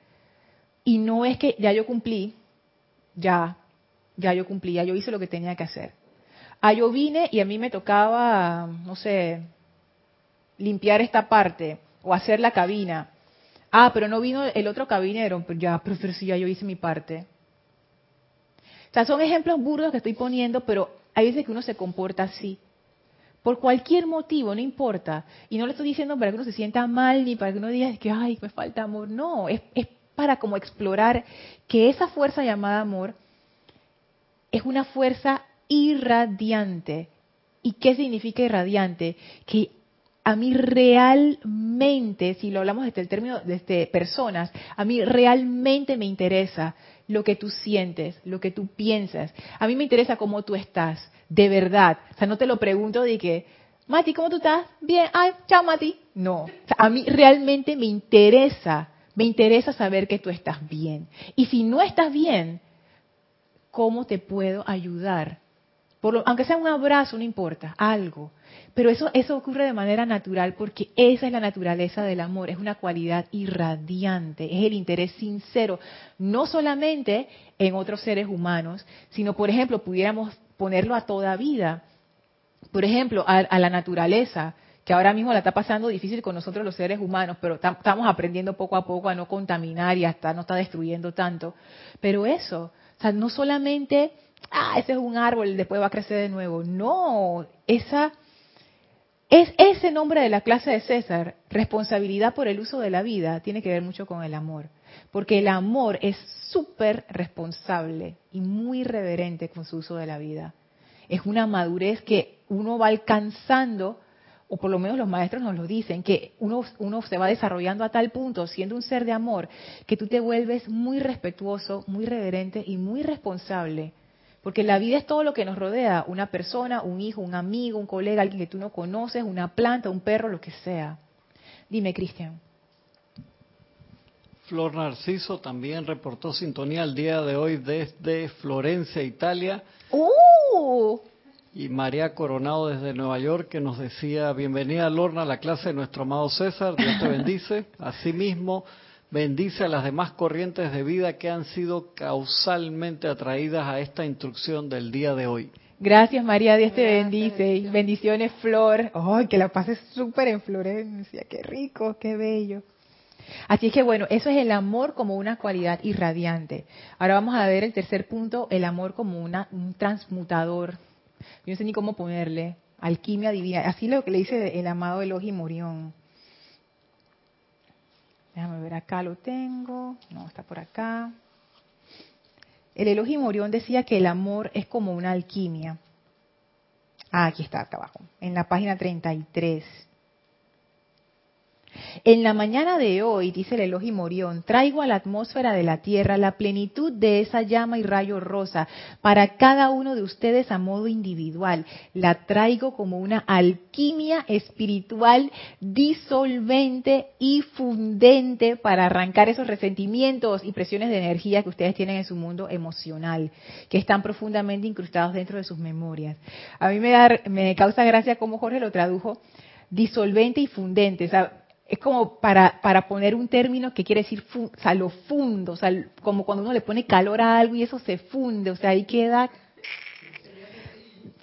Speaker 1: Y no es que ya yo cumplí, ya, ya yo cumplí, ya yo hice lo que tenía que hacer. Ah, yo vine y a mí me tocaba, no sé, limpiar esta parte o hacer la cabina. Ah, pero no vino el otro cabinero, pero ya, pero, si ya yo hice mi parte. O sea, son ejemplos burdos que estoy poniendo, pero hay veces que uno se comporta así. Por cualquier motivo, no importa. Y no le estoy diciendo para que uno se sienta mal ni para que uno diga que, ay, me falta amor. No, es para como explorar que esa fuerza llamada amor es una fuerza irradiante. ¿Y qué significa irradiante? Que a mí realmente, si lo hablamos desde el término de este, personas, a mí realmente me interesa lo que tú sientes, lo que tú piensas. A mí me interesa cómo tú estás, de verdad. O sea, no te lo pregunto de que, Mati, ¿cómo tú estás? Bien, ay, chao Mati. No, a mí realmente me interesa me interesa saber que tú estás bien. Y si no estás bien, ¿cómo te puedo ayudar? Aunque sea un abrazo, no importa, algo. Pero eso, eso ocurre de manera natural porque esa es la naturaleza del amor, es una cualidad irradiante, es el interés sincero, no solamente en otros seres humanos, sino, por ejemplo, pudiéramos ponerlo a toda vida. Por ejemplo, a la naturaleza que ahora mismo la está pasando difícil con nosotros los seres humanos, pero estamos aprendiendo poco a poco a no contaminar y hasta no está destruyendo tanto. Pero eso, o sea, no solamente, ah, ese es un árbol, después va a crecer de nuevo. No, esa es ese nombre de la clase de César, responsabilidad por el uso de la vida, tiene que ver mucho con el amor. Porque el amor es súper responsable y muy reverente con su uso de la vida. Es una madurez que uno va alcanzando o por lo menos los maestros nos lo dicen, que uno, uno se va desarrollando a tal punto, siendo un ser de amor, que tú te vuelves muy respetuoso, muy reverente y muy responsable. Porque la vida es todo lo que nos rodea, una persona, un hijo, un amigo, un colega, alguien que tú no conoces, una planta, un perro, lo que sea. Dime, Cristian.
Speaker 3: Flor Narciso también reportó sintonía el día de hoy desde Florencia, Italia. ¡Uh! Y María Coronado desde Nueva York que nos decía, bienvenida Lorna a la clase de nuestro amado César, Dios te bendice. Asimismo, bendice a las demás corrientes de vida que han sido causalmente atraídas a esta instrucción del día de hoy.
Speaker 1: Gracias María, Dios te bendice. Bendiciones Flor. ¡Ay, que la pases súper en Florencia! ¡Qué rico, qué bello! Así es que bueno, eso es el amor como una cualidad irradiante. Ahora vamos a ver el tercer punto, el amor como una, un transmutador yo no sé ni cómo ponerle. Alquimia divina. Así lo que le dice el amado Elogi Morión. Déjame ver, acá lo tengo. No, está por acá. El Elogi Morión decía que el amor es como una alquimia. Ah, aquí está, acá abajo, en la página 33. En la mañana de hoy, dice el Elogi Morión, traigo a la atmósfera de la Tierra la plenitud de esa llama y rayo rosa para cada uno de ustedes a modo individual. La traigo como una alquimia espiritual disolvente y fundente para arrancar esos resentimientos y presiones de energía que ustedes tienen en su mundo emocional, que están profundamente incrustados dentro de sus memorias. A mí me, da, me causa gracia cómo Jorge lo tradujo disolvente y fundente. Es como para, para poner un término que quiere decir, o sea, lo fundo, o sea, como cuando uno le pone calor a algo y eso se funde, o sea, ahí queda,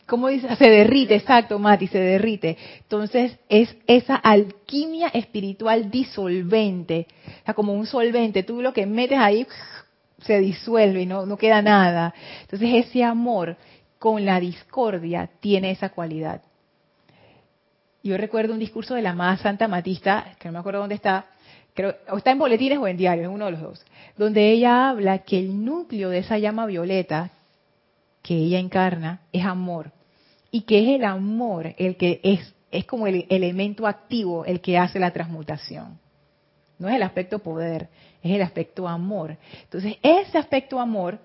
Speaker 1: ¿cómo dice? Se derrite, exacto, Mati, se derrite. Entonces, es esa alquimia espiritual disolvente, o sea, como un solvente, tú lo que metes ahí, se disuelve y no, no queda nada. Entonces ese amor con la discordia tiene esa cualidad. Yo recuerdo un discurso de la más Santa Matista, que no me acuerdo dónde está, creo, o está en boletines o en diarios, uno de los dos, donde ella habla que el núcleo de esa llama violeta que ella encarna es amor y que es el amor el que es es como el elemento activo el que hace la transmutación. No es el aspecto poder, es el aspecto amor. Entonces, ese aspecto amor,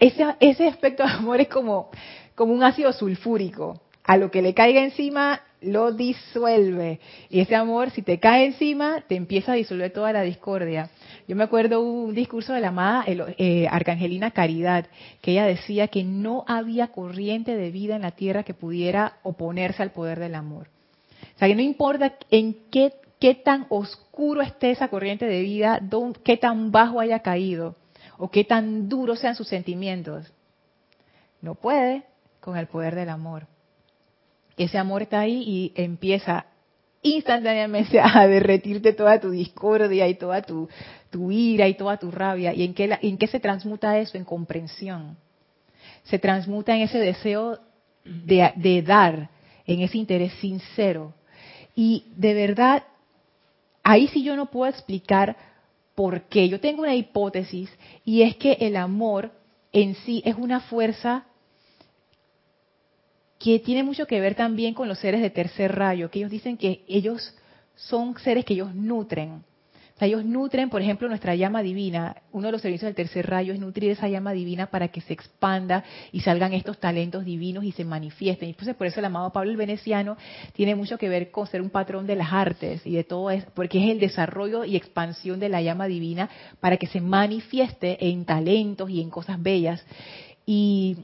Speaker 1: ese, ese aspecto amor es como, como un ácido sulfúrico. A lo que le caiga encima, lo disuelve. Y ese amor, si te cae encima, te empieza a disolver toda la discordia. Yo me acuerdo un discurso de la amada eh, Arcangelina Caridad, que ella decía que no había corriente de vida en la tierra que pudiera oponerse al poder del amor. O sea, que no importa en qué, qué tan oscuro esté esa corriente de vida, qué tan bajo haya caído, o qué tan duros sean sus sentimientos, no puede con el poder del amor ese amor está ahí y empieza instantáneamente a derretirte toda tu discordia y toda tu, ira y toda tu rabia. ¿Y en qué, en qué se transmuta eso? En comprensión. Se transmuta en ese deseo de, de dar, en ese interés sincero. Y de verdad, ahí sí yo no puedo explicar por qué. Yo tengo una hipótesis y es que el amor en sí es una fuerza que tiene mucho que ver también con los seres de tercer rayo, que ellos dicen que ellos son seres que ellos nutren. O sea, ellos nutren, por ejemplo, nuestra llama divina. Uno de los servicios del tercer rayo es nutrir esa llama divina para que se expanda y salgan estos talentos divinos y se manifiesten. Y pues por eso el amado Pablo el Veneciano tiene mucho que ver con ser un patrón de las artes y de todo eso, porque es el desarrollo y expansión de la llama divina para que se manifieste en talentos y en cosas bellas. Y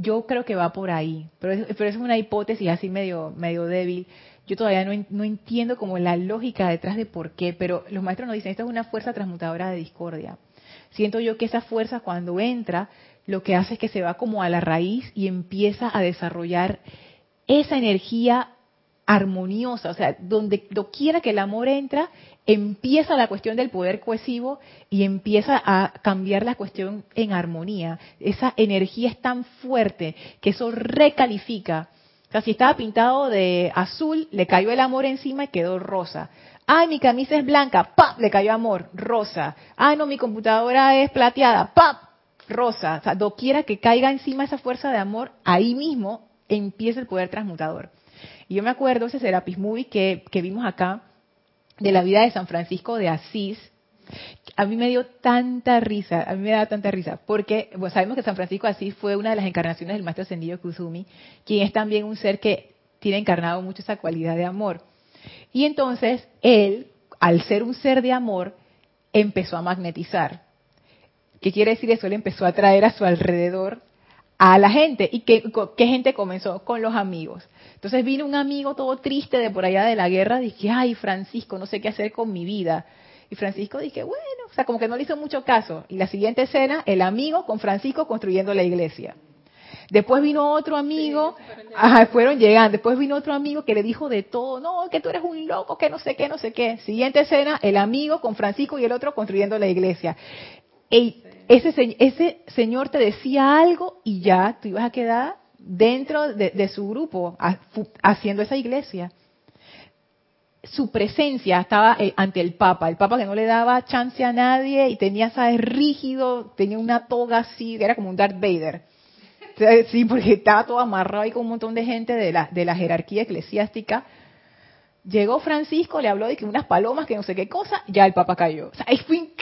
Speaker 1: yo creo que va por ahí, pero es, pero es una hipótesis así medio, medio débil. Yo todavía no, no entiendo como la lógica detrás de por qué, pero los maestros nos dicen, esto es una fuerza transmutadora de discordia. Siento yo que esa fuerza cuando entra, lo que hace es que se va como a la raíz y empieza a desarrollar esa energía armoniosa, o sea, donde quiera que el amor entra, empieza la cuestión del poder cohesivo y empieza a cambiar la cuestión en armonía. Esa energía es tan fuerte que eso recalifica. O sea, si estaba pintado de azul, le cayó el amor encima y quedó rosa. Ay, mi camisa es blanca, ¡pap! Le cayó amor, rosa. Ay, no, mi computadora es plateada, ¡pap! Rosa. O sea, doquiera que caiga encima esa fuerza de amor, ahí mismo empieza el poder transmutador. Y yo me acuerdo ese Serapis Movie que, que vimos acá, de la vida de San Francisco de Asís, a mí me dio tanta risa, a mí me da tanta risa, porque pues, sabemos que San Francisco de Asís fue una de las encarnaciones del Maestro Ascendido Kusumi, quien es también un ser que tiene encarnado mucho esa cualidad de amor. Y entonces él, al ser un ser de amor, empezó a magnetizar. ¿Qué quiere decir eso? Él empezó a traer a su alrededor a la gente. ¿Y qué, qué gente comenzó? Con los amigos. Entonces vino un amigo todo triste de por allá de la guerra, dije, ay Francisco, no sé qué hacer con mi vida. Y Francisco dije, bueno, o sea, como que no le hizo mucho caso. Y la siguiente escena, el amigo con Francisco construyendo la iglesia. Después vino otro amigo, ajá, fueron llegando. Después vino otro amigo que le dijo de todo, no, que tú eres un loco, que no sé qué, no sé qué. Siguiente escena, el amigo con Francisco y el otro construyendo la iglesia. Y ese, ese señor te decía algo y ya tú ibas a quedar dentro de, su grupo haciendo esa iglesia. Su presencia estaba eh, ante el Papa, el Papa que no le daba chance a nadie y tenía, ¿sabes? Rígido, tenía una toga así, era como un Darth Vader. Sí, porque estaba todo amarrado ahí con un montón de gente de la, jerarquía eclesiástica. Llegó Francisco, le habló de que unas palomas, que no sé qué cosa, ya el Papa cayó. O sea,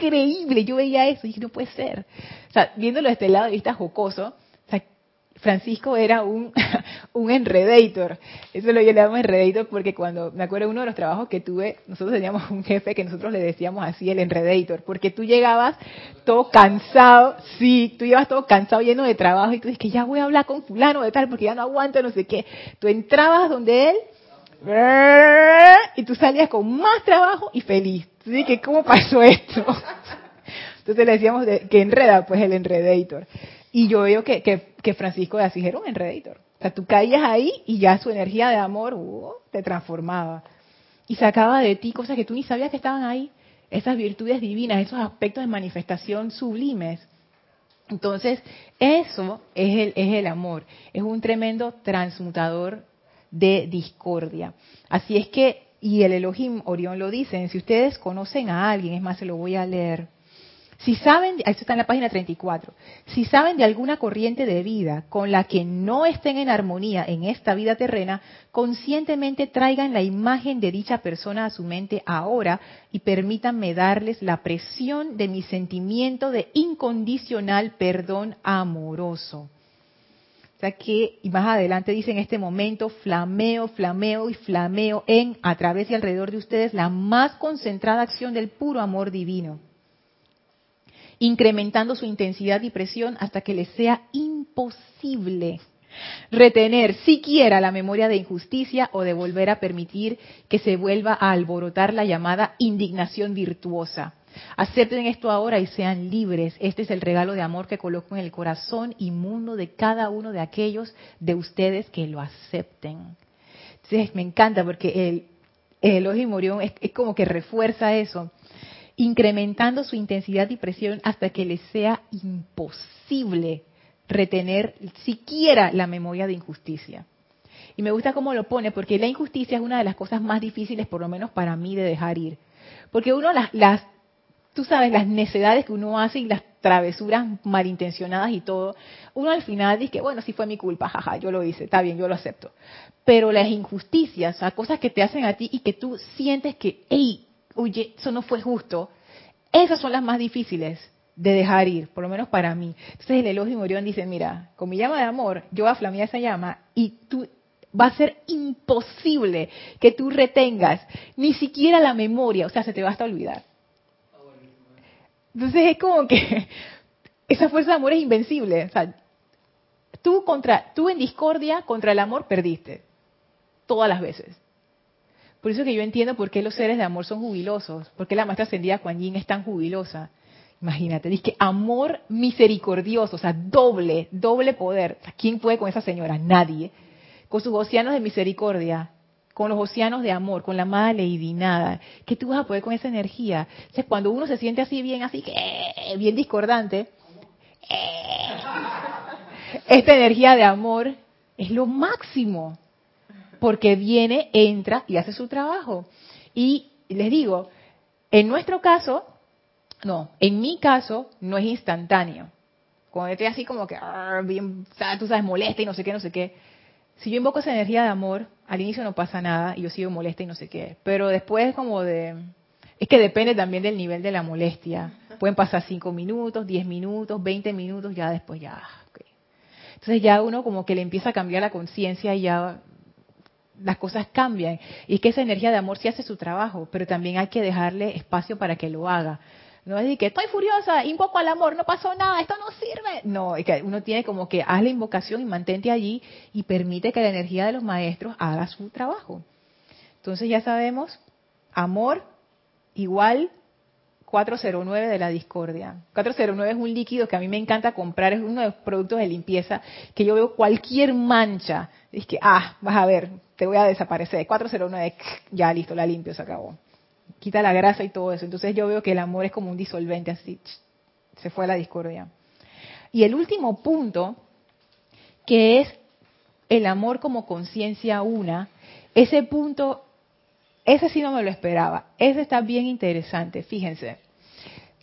Speaker 1: increíble, yo veía eso y dije, no puede ser. O sea, viéndolo de este lado de vista jocoso, Francisco era un, un enredator. Eso lo llamamos enredator porque cuando, me acuerdo de uno de los trabajos que tuve, nosotros teníamos un jefe que nosotros le decíamos así, el enredator, porque tú llegabas todo cansado, sí, tú llevas todo cansado, lleno de trabajo, y tú dices que ya voy a hablar con fulano de tal, porque ya no aguanto, no sé qué. Tú entrabas donde él, y tú salías con más trabajo y feliz. Tú dices, ¿cómo pasó esto? Entonces le decíamos que enreda, pues el enredator. Y yo veo que, que, Francisco de Asís era un enredator. O sea, tú caías ahí y ya su energía de amor uh, te transformaba. Y sacaba de ti cosas que tú ni sabías que estaban ahí. esas virtudes divinas, esos aspectos de manifestación sublimes. Entonces, eso es el, es el amor, es un tremendo transmutador de discordia. Así es que, y el Elohim Orión lo dicen, si ustedes conocen a alguien, es más, se lo voy a leer, si saben, esto está en la página 34, si saben de alguna corriente de vida con la que no estén en armonía en esta vida terrena, conscientemente traigan la imagen de dicha persona a su mente ahora y permítanme darles la presión de mi sentimiento de incondicional perdón amoroso. O sea que, y más adelante dice en este momento, flameo, flameo y flameo en, a través y alrededor de ustedes, la más concentrada acción del puro amor divino incrementando su intensidad y presión hasta que les sea imposible retener siquiera la memoria de injusticia o de volver a permitir que se vuelva a alborotar la llamada indignación virtuosa. Acepten esto ahora y sean libres. Este es el regalo de amor que coloco en el corazón inmundo de cada uno de aquellos de ustedes que lo acepten. Entonces me encanta porque el, el Morión es, es como que refuerza eso incrementando su intensidad y presión hasta que les sea imposible retener siquiera la memoria de injusticia. Y me gusta cómo lo pone, porque la injusticia es una de las cosas más difíciles, por lo menos para mí, de dejar ir. Porque uno las, las tú sabes, las necedades que uno hace y las travesuras malintencionadas y todo, uno al final dice que, bueno, sí fue mi culpa, jaja, yo lo hice, está bien, yo lo acepto. Pero las injusticias, o sea, cosas que te hacen a ti y que tú sientes que, hey, oye, eso no fue justo, esas son las más difíciles de dejar ir, por lo menos para mí. Entonces el elogio Morión dice, mira, con mi llama de amor, yo voy a esa llama y tú va a ser imposible que tú retengas ni siquiera la memoria, o sea, se te va hasta olvidar. Entonces es como que esa fuerza de amor es invencible. O sea, tú contra, tú en discordia contra el amor perdiste todas las veces. Por eso que yo entiendo por qué los seres de amor son jubilosos, por qué la maestra ascendida Kuan Yin es tan jubilosa. Imagínate, dice que amor misericordioso, o sea, doble, doble poder. ¿Quién puede con esa señora? Nadie. Con sus océanos de misericordia, con los océanos de amor, con la amada Lady Nada. ¿Qué tú vas a poder con esa energía? O cuando uno se siente así bien, así que, bien discordante, eh, esta energía de amor es lo máximo porque viene, entra y hace su trabajo. Y les digo, en nuestro caso, no, en mi caso no es instantáneo. Cuando estoy así como que, bien, tú sabes, molesta y no sé qué, no sé qué. Si yo invoco esa energía de amor, al inicio no pasa nada y yo sigo molesta y no sé qué. Pero después como de... Es que depende también del nivel de la molestia. Pueden pasar 5 minutos, 10 minutos, 20 minutos, ya después ya... Entonces ya uno como que le empieza a cambiar la conciencia y ya las cosas cambian. Y es que esa energía de amor sí hace su trabajo, pero también hay que dejarle espacio para que lo haga. No es decir que estoy furiosa, invoco al amor, no pasó nada, esto no sirve. No, es que uno tiene como que haz la invocación y mantente allí y permite que la energía de los maestros haga su trabajo. Entonces ya sabemos, amor igual 409 de la discordia. 409 es un líquido que a mí me encanta comprar, es uno de los productos de limpieza que yo veo cualquier mancha, es que, ah, vas a ver, te voy a desaparecer. 409, ya listo, la limpio, se acabó. Quita la grasa y todo eso. Entonces yo veo que el amor es como un disolvente, así, se fue a la discordia. Y el último punto, que es el amor como conciencia una, ese punto ese sí no me lo esperaba. Ese está bien interesante, fíjense.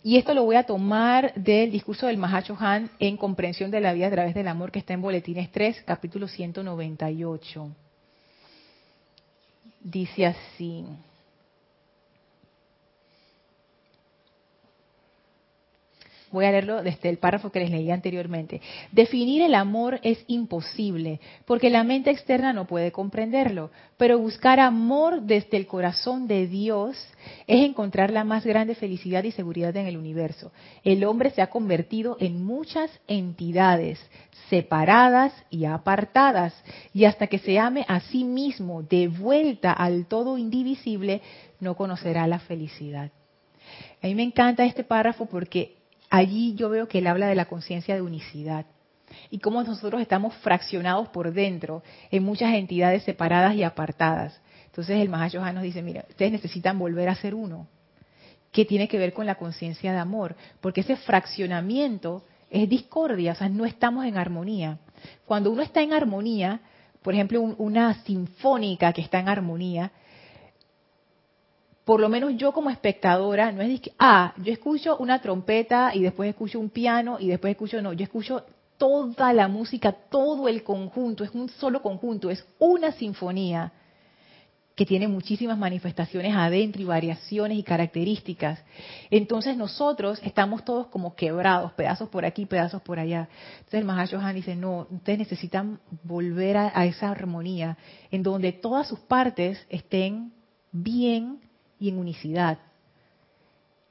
Speaker 1: Y esto lo voy a tomar del discurso del Mahacho Han en Comprensión de la Vida a través del Amor, que está en Boletines 3, capítulo 198. Dice así. Voy a leerlo desde el párrafo que les leí anteriormente. Definir el amor es imposible, porque la mente externa no puede comprenderlo, pero buscar amor desde el corazón de Dios es encontrar la más grande felicidad y seguridad en el universo. El hombre se ha convertido en muchas entidades separadas y apartadas, y hasta que se ame a sí mismo de vuelta al todo indivisible, no conocerá la felicidad. A mí me encanta este párrafo porque allí yo veo que él habla de la conciencia de unicidad y cómo nosotros estamos fraccionados por dentro en muchas entidades separadas y apartadas. Entonces el Mahayohan nos dice, mira, ustedes necesitan volver a ser uno. que tiene que ver con la conciencia de amor, porque ese fraccionamiento es discordia, o sea, no estamos en armonía. Cuando uno está en armonía, por ejemplo, una sinfónica que está en armonía, por lo menos yo como espectadora, no es que, ah, yo escucho una trompeta y después escucho un piano y después escucho, no, yo escucho toda la música, todo el conjunto, es un solo conjunto, es una sinfonía que tiene muchísimas manifestaciones adentro y variaciones y características. Entonces nosotros estamos todos como quebrados, pedazos por aquí, pedazos por allá. Entonces el Mahashohan dice, no, ustedes necesitan volver a, a esa armonía, en donde todas sus partes estén bien y en unicidad.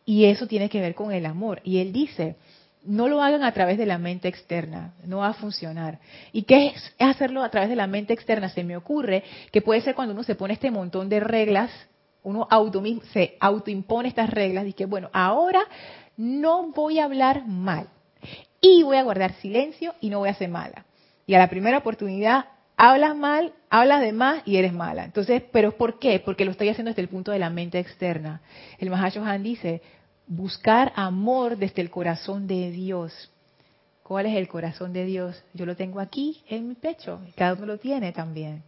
Speaker 1: Y eso tiene que ver con el amor. Y él dice, no lo hagan a través de la mente externa, no va a funcionar. ¿Y qué es hacerlo a través de la mente externa? Se me ocurre que puede ser cuando uno se pone este montón de reglas, uno auto, se autoimpone estas reglas y que, bueno, ahora no voy a hablar mal y voy a guardar silencio y no voy a ser mala. Y a la primera oportunidad hablas mal, hablas de más y eres mala. Entonces, ¿pero por qué? Porque lo estoy haciendo desde el punto de la mente externa. El Mahashohan dice, buscar amor desde el corazón de Dios. ¿Cuál es el corazón de Dios? Yo lo tengo aquí en mi pecho, cada uno lo tiene también.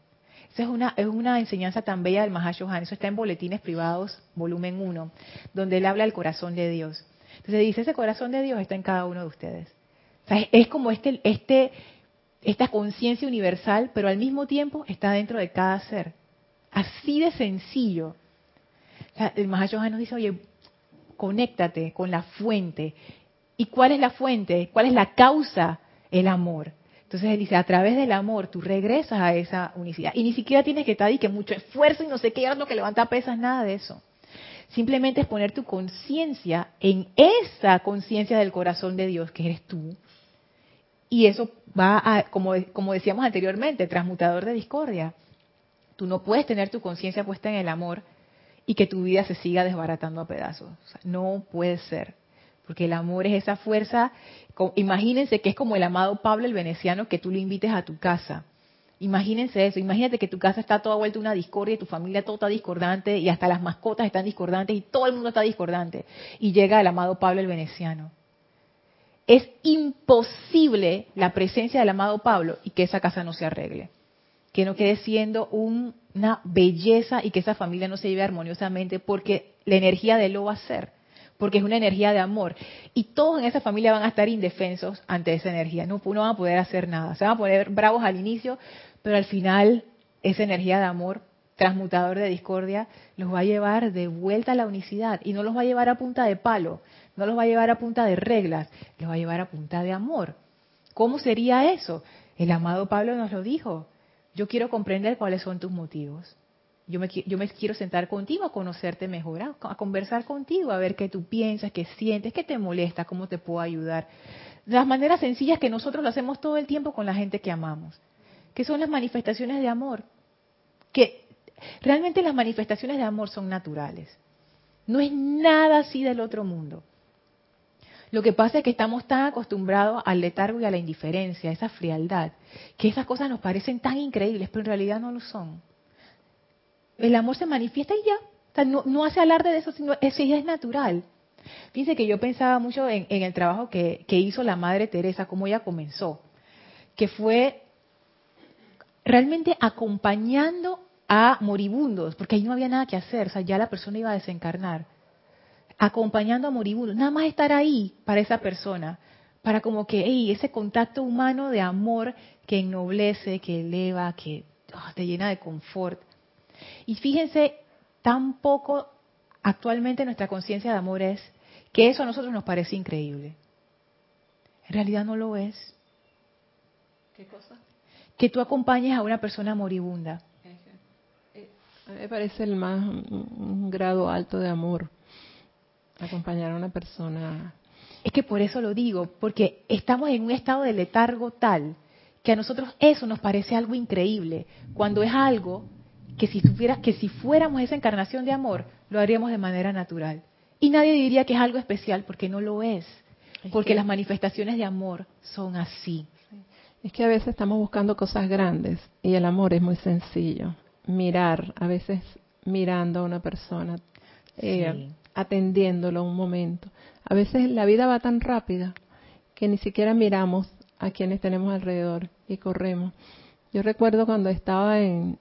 Speaker 1: Esa es una, es una enseñanza tan bella del Mahashohan, eso está en Boletines Privados, volumen 1, donde él habla del corazón de Dios. Entonces dice, ese corazón de Dios está en cada uno de ustedes. es, como este, este, esta conciencia universal, pero al mismo tiempo está dentro de cada ser. Así de sencillo. el Mahashohan nos dice, oye, conéctate con la fuente. ¿Y cuál es la fuente? ¿Cuál es la causa? El amor. Entonces él dice, a través del amor tú regresas a esa unicidad. Y ni siquiera tienes que estar y que mucho esfuerzo y no sé qué, lo que levanta pesas, nada de eso. Simplemente es poner tu conciencia en esa conciencia del corazón de Dios, que eres tú. Y eso va a, como, decíamos anteriormente, transmutador de discordia. Tú no puedes tener tu conciencia puesta en el amor y que tu vida se siga desbaratando a pedazos. no puede ser. Porque el amor es esa fuerza. Imagínense que es como el amado Pablo el veneciano que tú lo invites a tu casa. Imagínense eso. Imagínate que tu casa está toda vuelta una discordia y tu familia toda está discordante y hasta las mascotas están discordantes y todo el mundo está discordante. Y llega el amado Pablo el veneciano. Es imposible la presencia del amado Pablo y que esa casa no se arregle. Que no quede siendo una belleza y que esa familia no se lleve armoniosamente porque la energía de él lo va a ser, porque es una energía de amor. Y todos en esa familia van a estar indefensos ante esa energía, no, no van a poder hacer nada, se van a poner bravos al inicio, pero al final esa energía de amor transmutador de discordia los va a llevar de vuelta a la unicidad y no los va a llevar a punta de palo, no los va a llevar a punta de reglas, los va a llevar a punta de amor. ¿Cómo sería eso? El amado Pablo nos lo dijo, yo quiero comprender cuáles son tus motivos. Yo me, quiero sentar contigo a conocerte mejor, a, conversar contigo, a ver qué tú piensas, qué sientes, qué te molesta, cómo te puedo ayudar. Las maneras sencillas que nosotros lo hacemos todo el tiempo con la gente que amamos, que son las manifestaciones de amor. Que realmente las manifestaciones de amor son naturales. No es nada así del otro mundo. Lo que pasa es que estamos tan acostumbrados al letargo y a la indiferencia, a esa frialdad, que esas cosas nos parecen tan increíbles, pero en realidad no lo son. El amor se manifiesta y ya. no, hace alarde de eso, sino eso ya es natural. Fíjense que yo pensaba mucho en, el trabajo que, que hizo la Madre Teresa, cómo ella comenzó, que fue realmente acompañando a moribundos, porque ahí no había nada que hacer, o sea, ya la persona iba a desencarnar acompañando a moribundos, nada más estar ahí para esa persona, para como que ese contacto humano de amor que ennoblece, que eleva, que ah, te llena de confort. Y fíjense, tan poco actualmente nuestra conciencia de amor es que eso a nosotros nos parece increíble. En realidad no lo es.
Speaker 2: ¿Qué cosa?
Speaker 1: Que tú acompañes a una persona moribunda.
Speaker 2: Eh, a mí me parece el más un grado alto de amor acompañar a una persona.
Speaker 1: Es que por eso lo digo, porque estamos en un estado de letargo tal que a nosotros eso nos parece algo increíble, cuando es algo que si, tuviera, que si fuéramos esa encarnación de amor, lo haríamos de manera natural. Y nadie diría que es algo especial, porque no lo es, porque las manifestaciones de amor son así.
Speaker 2: Es que a veces estamos buscando cosas grandes y el amor es muy sencillo. Mirar, a veces mirando a una persona eh, atendiéndolo un momento. A veces la vida va tan rápida que ni siquiera miramos a quienes tenemos alrededor y corremos. Yo recuerdo cuando estaba en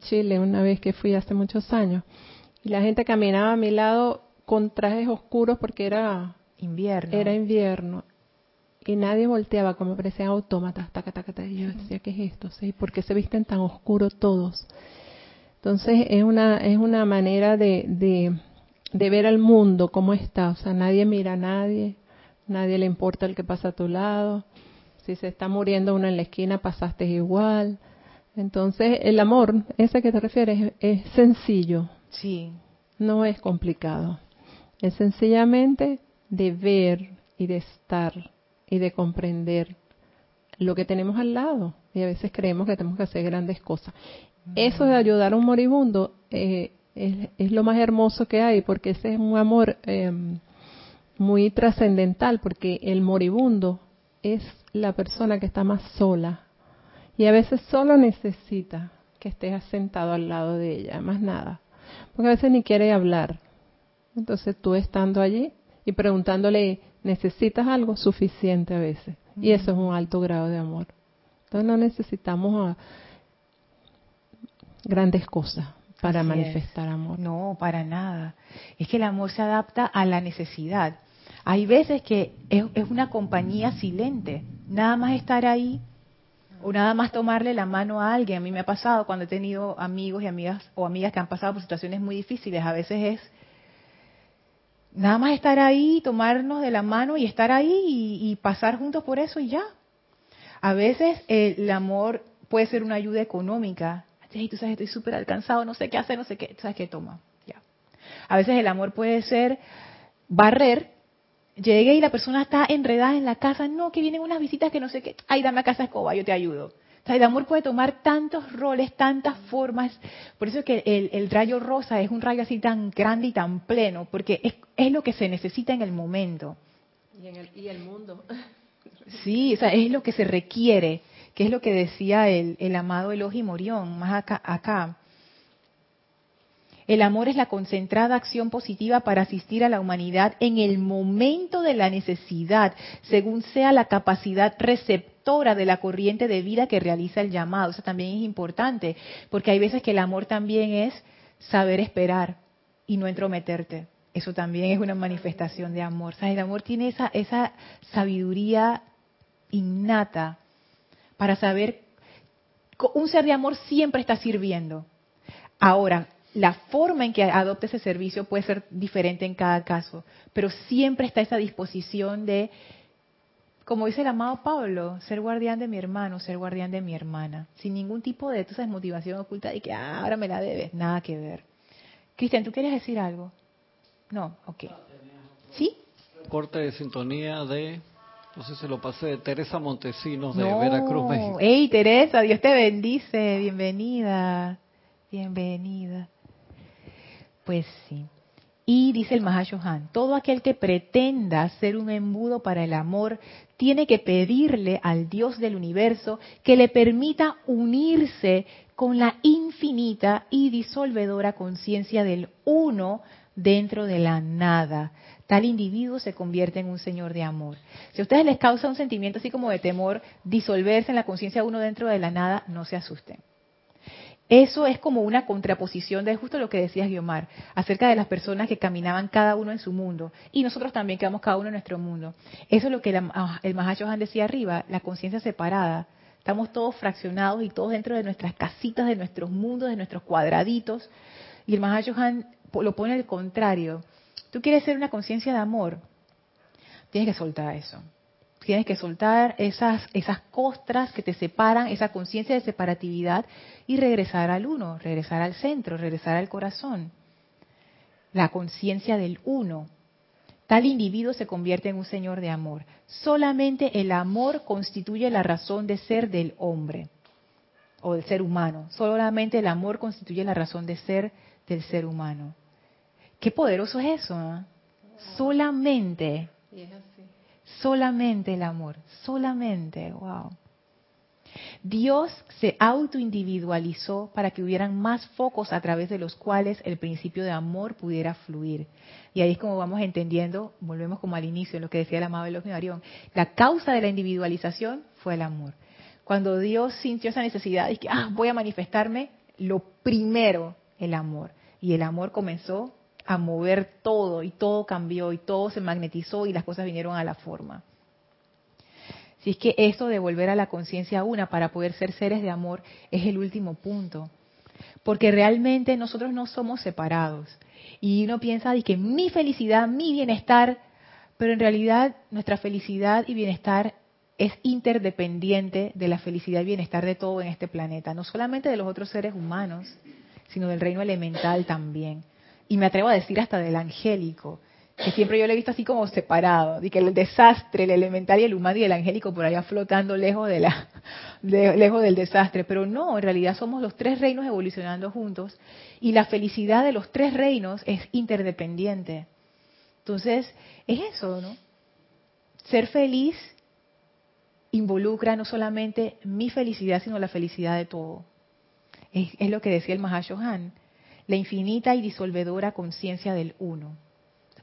Speaker 2: Chile, una vez que fui hace muchos años, y la gente caminaba a mi lado con trajes oscuros porque era
Speaker 1: invierno.
Speaker 2: Era invierno. Y nadie volteaba, como parecían autómatas, taca, taca, Y yo decía, ¿qué es esto? ¿Sí? ¿Por qué se visten tan oscuros todos? Entonces es una, es una manera de, de, de ver al mundo como está. O sea, nadie mira a nadie, nadie le importa el que pasa a tu lado. Si se está muriendo uno en la esquina, pasaste igual. Entonces, el amor, ese que te refieres, es, sencillo.
Speaker 1: Sí.
Speaker 2: No es complicado. Es sencillamente de ver y de estar y de comprender lo que tenemos al lado. Y a veces creemos que tenemos que hacer grandes cosas. Eso de ayudar a un moribundo eh, es, lo más hermoso que hay, porque ese es un amor em, muy trascendental, porque el moribundo es la persona que está más sola y a veces solo necesita que estés sentado al lado de ella, más nada, porque a veces ni quiere hablar. Entonces tú estando allí y preguntándole, ¿necesitas algo? Suficiente a veces. Y eso es un alto grado de amor. Entonces no necesitamos grandes cosas para manifestar amor.
Speaker 1: No, para nada. Es que el amor se adapta a la necesidad. Hay veces que es, una compañía silente. Nada más estar ahí o nada más tomarle la mano a alguien. A mí me ha pasado cuando he tenido amigos y amigas o amigas que han pasado por situaciones muy difíciles. A veces es nada más estar ahí, tomarnos de la mano y estar ahí y, pasar juntos por eso y ya. A veces el amor puede ser una ayuda económica. Tú sabes, estoy súper alcanzado, no sé qué hacer, no sé qué. ¿Sabes qué? Toma. Ya. A veces el amor puede ser barrer. Llegué y la persona está enredada en la casa. No, que vienen unas visitas que no sé qué. Ay, dame a casa escoba, yo te ayudo el amor puede tomar tantos roles, tantas formas. Por eso es que el, rayo rosa es un rayo así tan grande y tan pleno, porque es, lo que se necesita en el momento.
Speaker 2: Y, el, mundo.
Speaker 1: Sí, o sea, es lo que se requiere, que es lo que decía el, amado Elohim Morión, más acá, acá. El amor es la concentrada acción positiva para asistir a la humanidad en el momento de la necesidad, según sea la capacidad receptora de la corriente de vida que realiza el llamado. Eso también es importante, porque hay veces que el amor también es saber esperar y no entrometerte. Eso también es una manifestación de amor. el amor tiene esa sabiduría innata para saber, un ser de amor siempre está sirviendo. Ahora, la forma en que adopte ese servicio puede ser diferente en cada caso, pero siempre está esa disposición de, como dice el amado Pablo, ser guardián de mi hermano, ser guardián de mi hermana, sin ningún tipo de esa motivación oculta de que ah, ahora me la debes, nada que ver. Cristian, ¿tú quieres decir algo? No, ok. ¿Sí?
Speaker 3: Corte de sintonía de, no sé si se lo pasé, de Teresa Montesinos de Veracruz, México.
Speaker 1: ¡Ey, Teresa! Dios te bendice, bienvenida, bienvenida. Pues sí. Y dice el Mahashohan, todo aquel que pretenda ser un embudo para el amor tiene que pedirle al Dios del universo que le permita unirse con la infinita y disolvedora conciencia del uno dentro de la nada. Tal individuo se convierte en un señor de amor. Si a ustedes les causa un sentimiento así como de temor disolverse en la conciencia de uno dentro de la nada, no se asusten. Eso es como una contraposición de justo lo que decías, Guiomar, acerca de las personas que caminaban cada uno en su mundo y nosotros también quedamos cada uno en nuestro mundo. Eso es lo que el Han decía arriba, la conciencia separada. Estamos todos fraccionados y todos dentro de nuestras casitas, de nuestros mundos, de nuestros cuadraditos. Y el Han lo pone al contrario. Tú quieres ser una conciencia de amor, tienes que soltar eso. Tienes que soltar esas, esas costras que te separan, esa conciencia de separatividad y regresar al uno, regresar al centro, regresar al corazón. La conciencia del uno. Tal individuo se convierte en un señor de amor. Solamente el amor constituye la razón de ser del hombre o del ser humano. Solamente el amor constituye la razón de ser del ser humano. Qué poderoso es eso. ¿eh? Solamente solamente el amor, solamente, wow. Dios se autoindividualizó para que hubieran más focos a través de los cuales el principio de amor pudiera fluir. Y ahí es como vamos entendiendo, volvemos como al inicio, en lo que decía el amado Elohim Arión, la causa de la individualización fue el amor. Cuando Dios sintió esa necesidad y que ah, voy a manifestarme, lo primero, el amor. Y el amor comenzó a mover todo y todo cambió y todo se magnetizó y las cosas vinieron a la forma. Si es que eso de volver a la conciencia una para poder ser seres de amor es el último punto. Porque realmente nosotros no somos separados. Y uno piensa de que mi felicidad, mi bienestar, pero en realidad nuestra felicidad y bienestar es interdependiente de la felicidad y bienestar de todo en este planeta, no solamente de los otros seres humanos, sino del reino elemental también. Y me atrevo a decir hasta del angélico, que siempre yo lo he visto así como separado, de que el desastre, el elemental y el humano y el angélico por allá flotando lejos de la lejos del desastre, pero no, en realidad somos los tres reinos evolucionando juntos y la felicidad de los tres reinos es interdependiente. Entonces, es eso, ¿no? Ser feliz involucra no solamente mi felicidad, sino la felicidad de todo. Es, lo que decía el Mahashohan, la infinita y disolvedora conciencia del uno.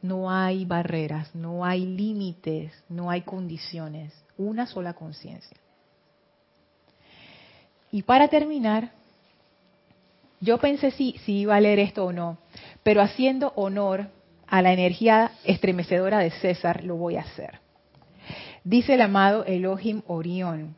Speaker 1: No hay barreras, no hay límites, no hay condiciones, una sola conciencia. Y para terminar, yo pensé si, iba a leer esto o no, pero haciendo honor a la energía estremecedora de César, lo voy a hacer. Dice el amado Elohim Orión,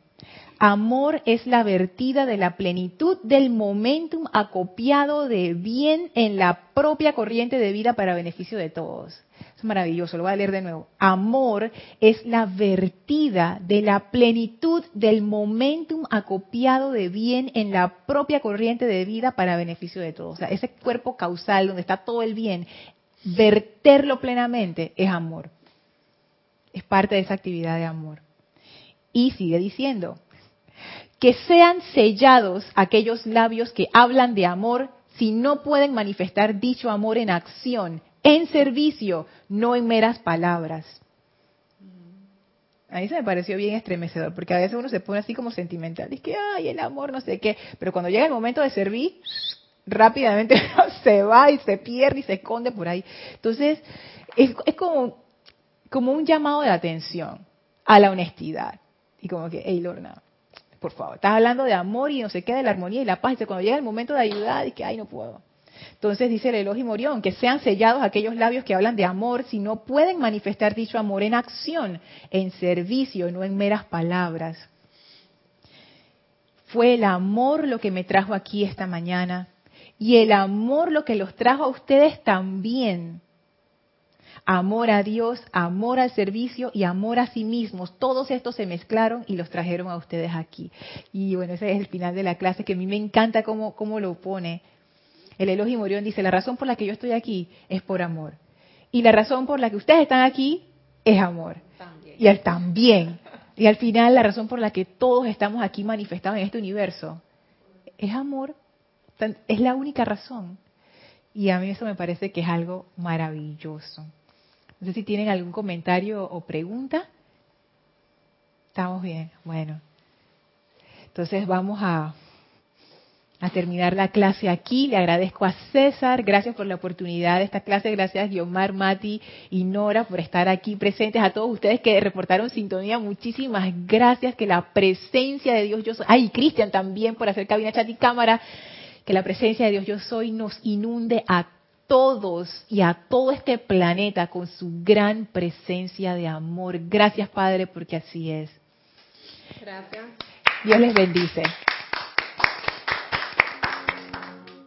Speaker 1: amor es la vertida de la plenitud del momentum acopiado de bien en la propia corriente de vida para beneficio de todos. Es maravilloso, lo voy a leer de nuevo. Amor es la vertida de la plenitud del momentum acopiado de bien en la propia corriente de vida para beneficio de todos. O sea, ese cuerpo causal donde está todo el bien, verterlo plenamente es amor es parte de esa actividad de amor. Y sigue diciendo, que sean sellados aquellos labios que hablan de amor si no pueden manifestar dicho amor en acción, en servicio, no en meras palabras. A mí se me pareció bien estremecedor, porque a veces uno se pone así como sentimental, dice que, ay, el amor, no sé qué, pero cuando llega el momento de servir, rápidamente se va y se pierde y se esconde por ahí. Entonces, es, es como como un llamado de atención a la honestidad. Y como que, hey Lorna, por favor, estás hablando de amor y no sé qué, de la armonía y la paz. Y cuando llega el momento de ayudar, y que, ay, no puedo. Entonces dice el elogio Morión, que sean sellados aquellos labios que hablan de amor si no pueden manifestar dicho amor en acción, en servicio, no en meras palabras. Fue el amor lo que me trajo aquí esta mañana y el amor lo que los trajo a ustedes también amor a Dios, amor al servicio y amor a sí mismos. Todos estos se mezclaron y los trajeron a ustedes aquí. Y bueno, ese es el final de la clase que a mí me encanta cómo, cómo lo pone. El Elohim Morión dice, la razón por la que yo estoy aquí es por amor. Y la razón por la que ustedes están aquí es amor. Y él también. Y al final la razón por la que todos estamos aquí manifestados en este universo es amor. Es la única razón. Y a mí eso me parece que es algo maravilloso. No sé si tienen algún comentario o pregunta. Estamos bien, bueno. Entonces vamos a, terminar la clase aquí. Le agradezco a César, gracias por la oportunidad de esta clase, gracias Guiomar, Mati y Nora por estar aquí presentes, a todos ustedes que reportaron sintonía, muchísimas gracias, que la presencia de Dios yo soy, ay, Cristian también por hacer cabina, chat y cámara, que la presencia de Dios yo soy nos inunde a todos y a todo este planeta con su gran presencia de amor. Gracias, Padre, porque así es.
Speaker 2: Gracias.
Speaker 1: Dios les bendice.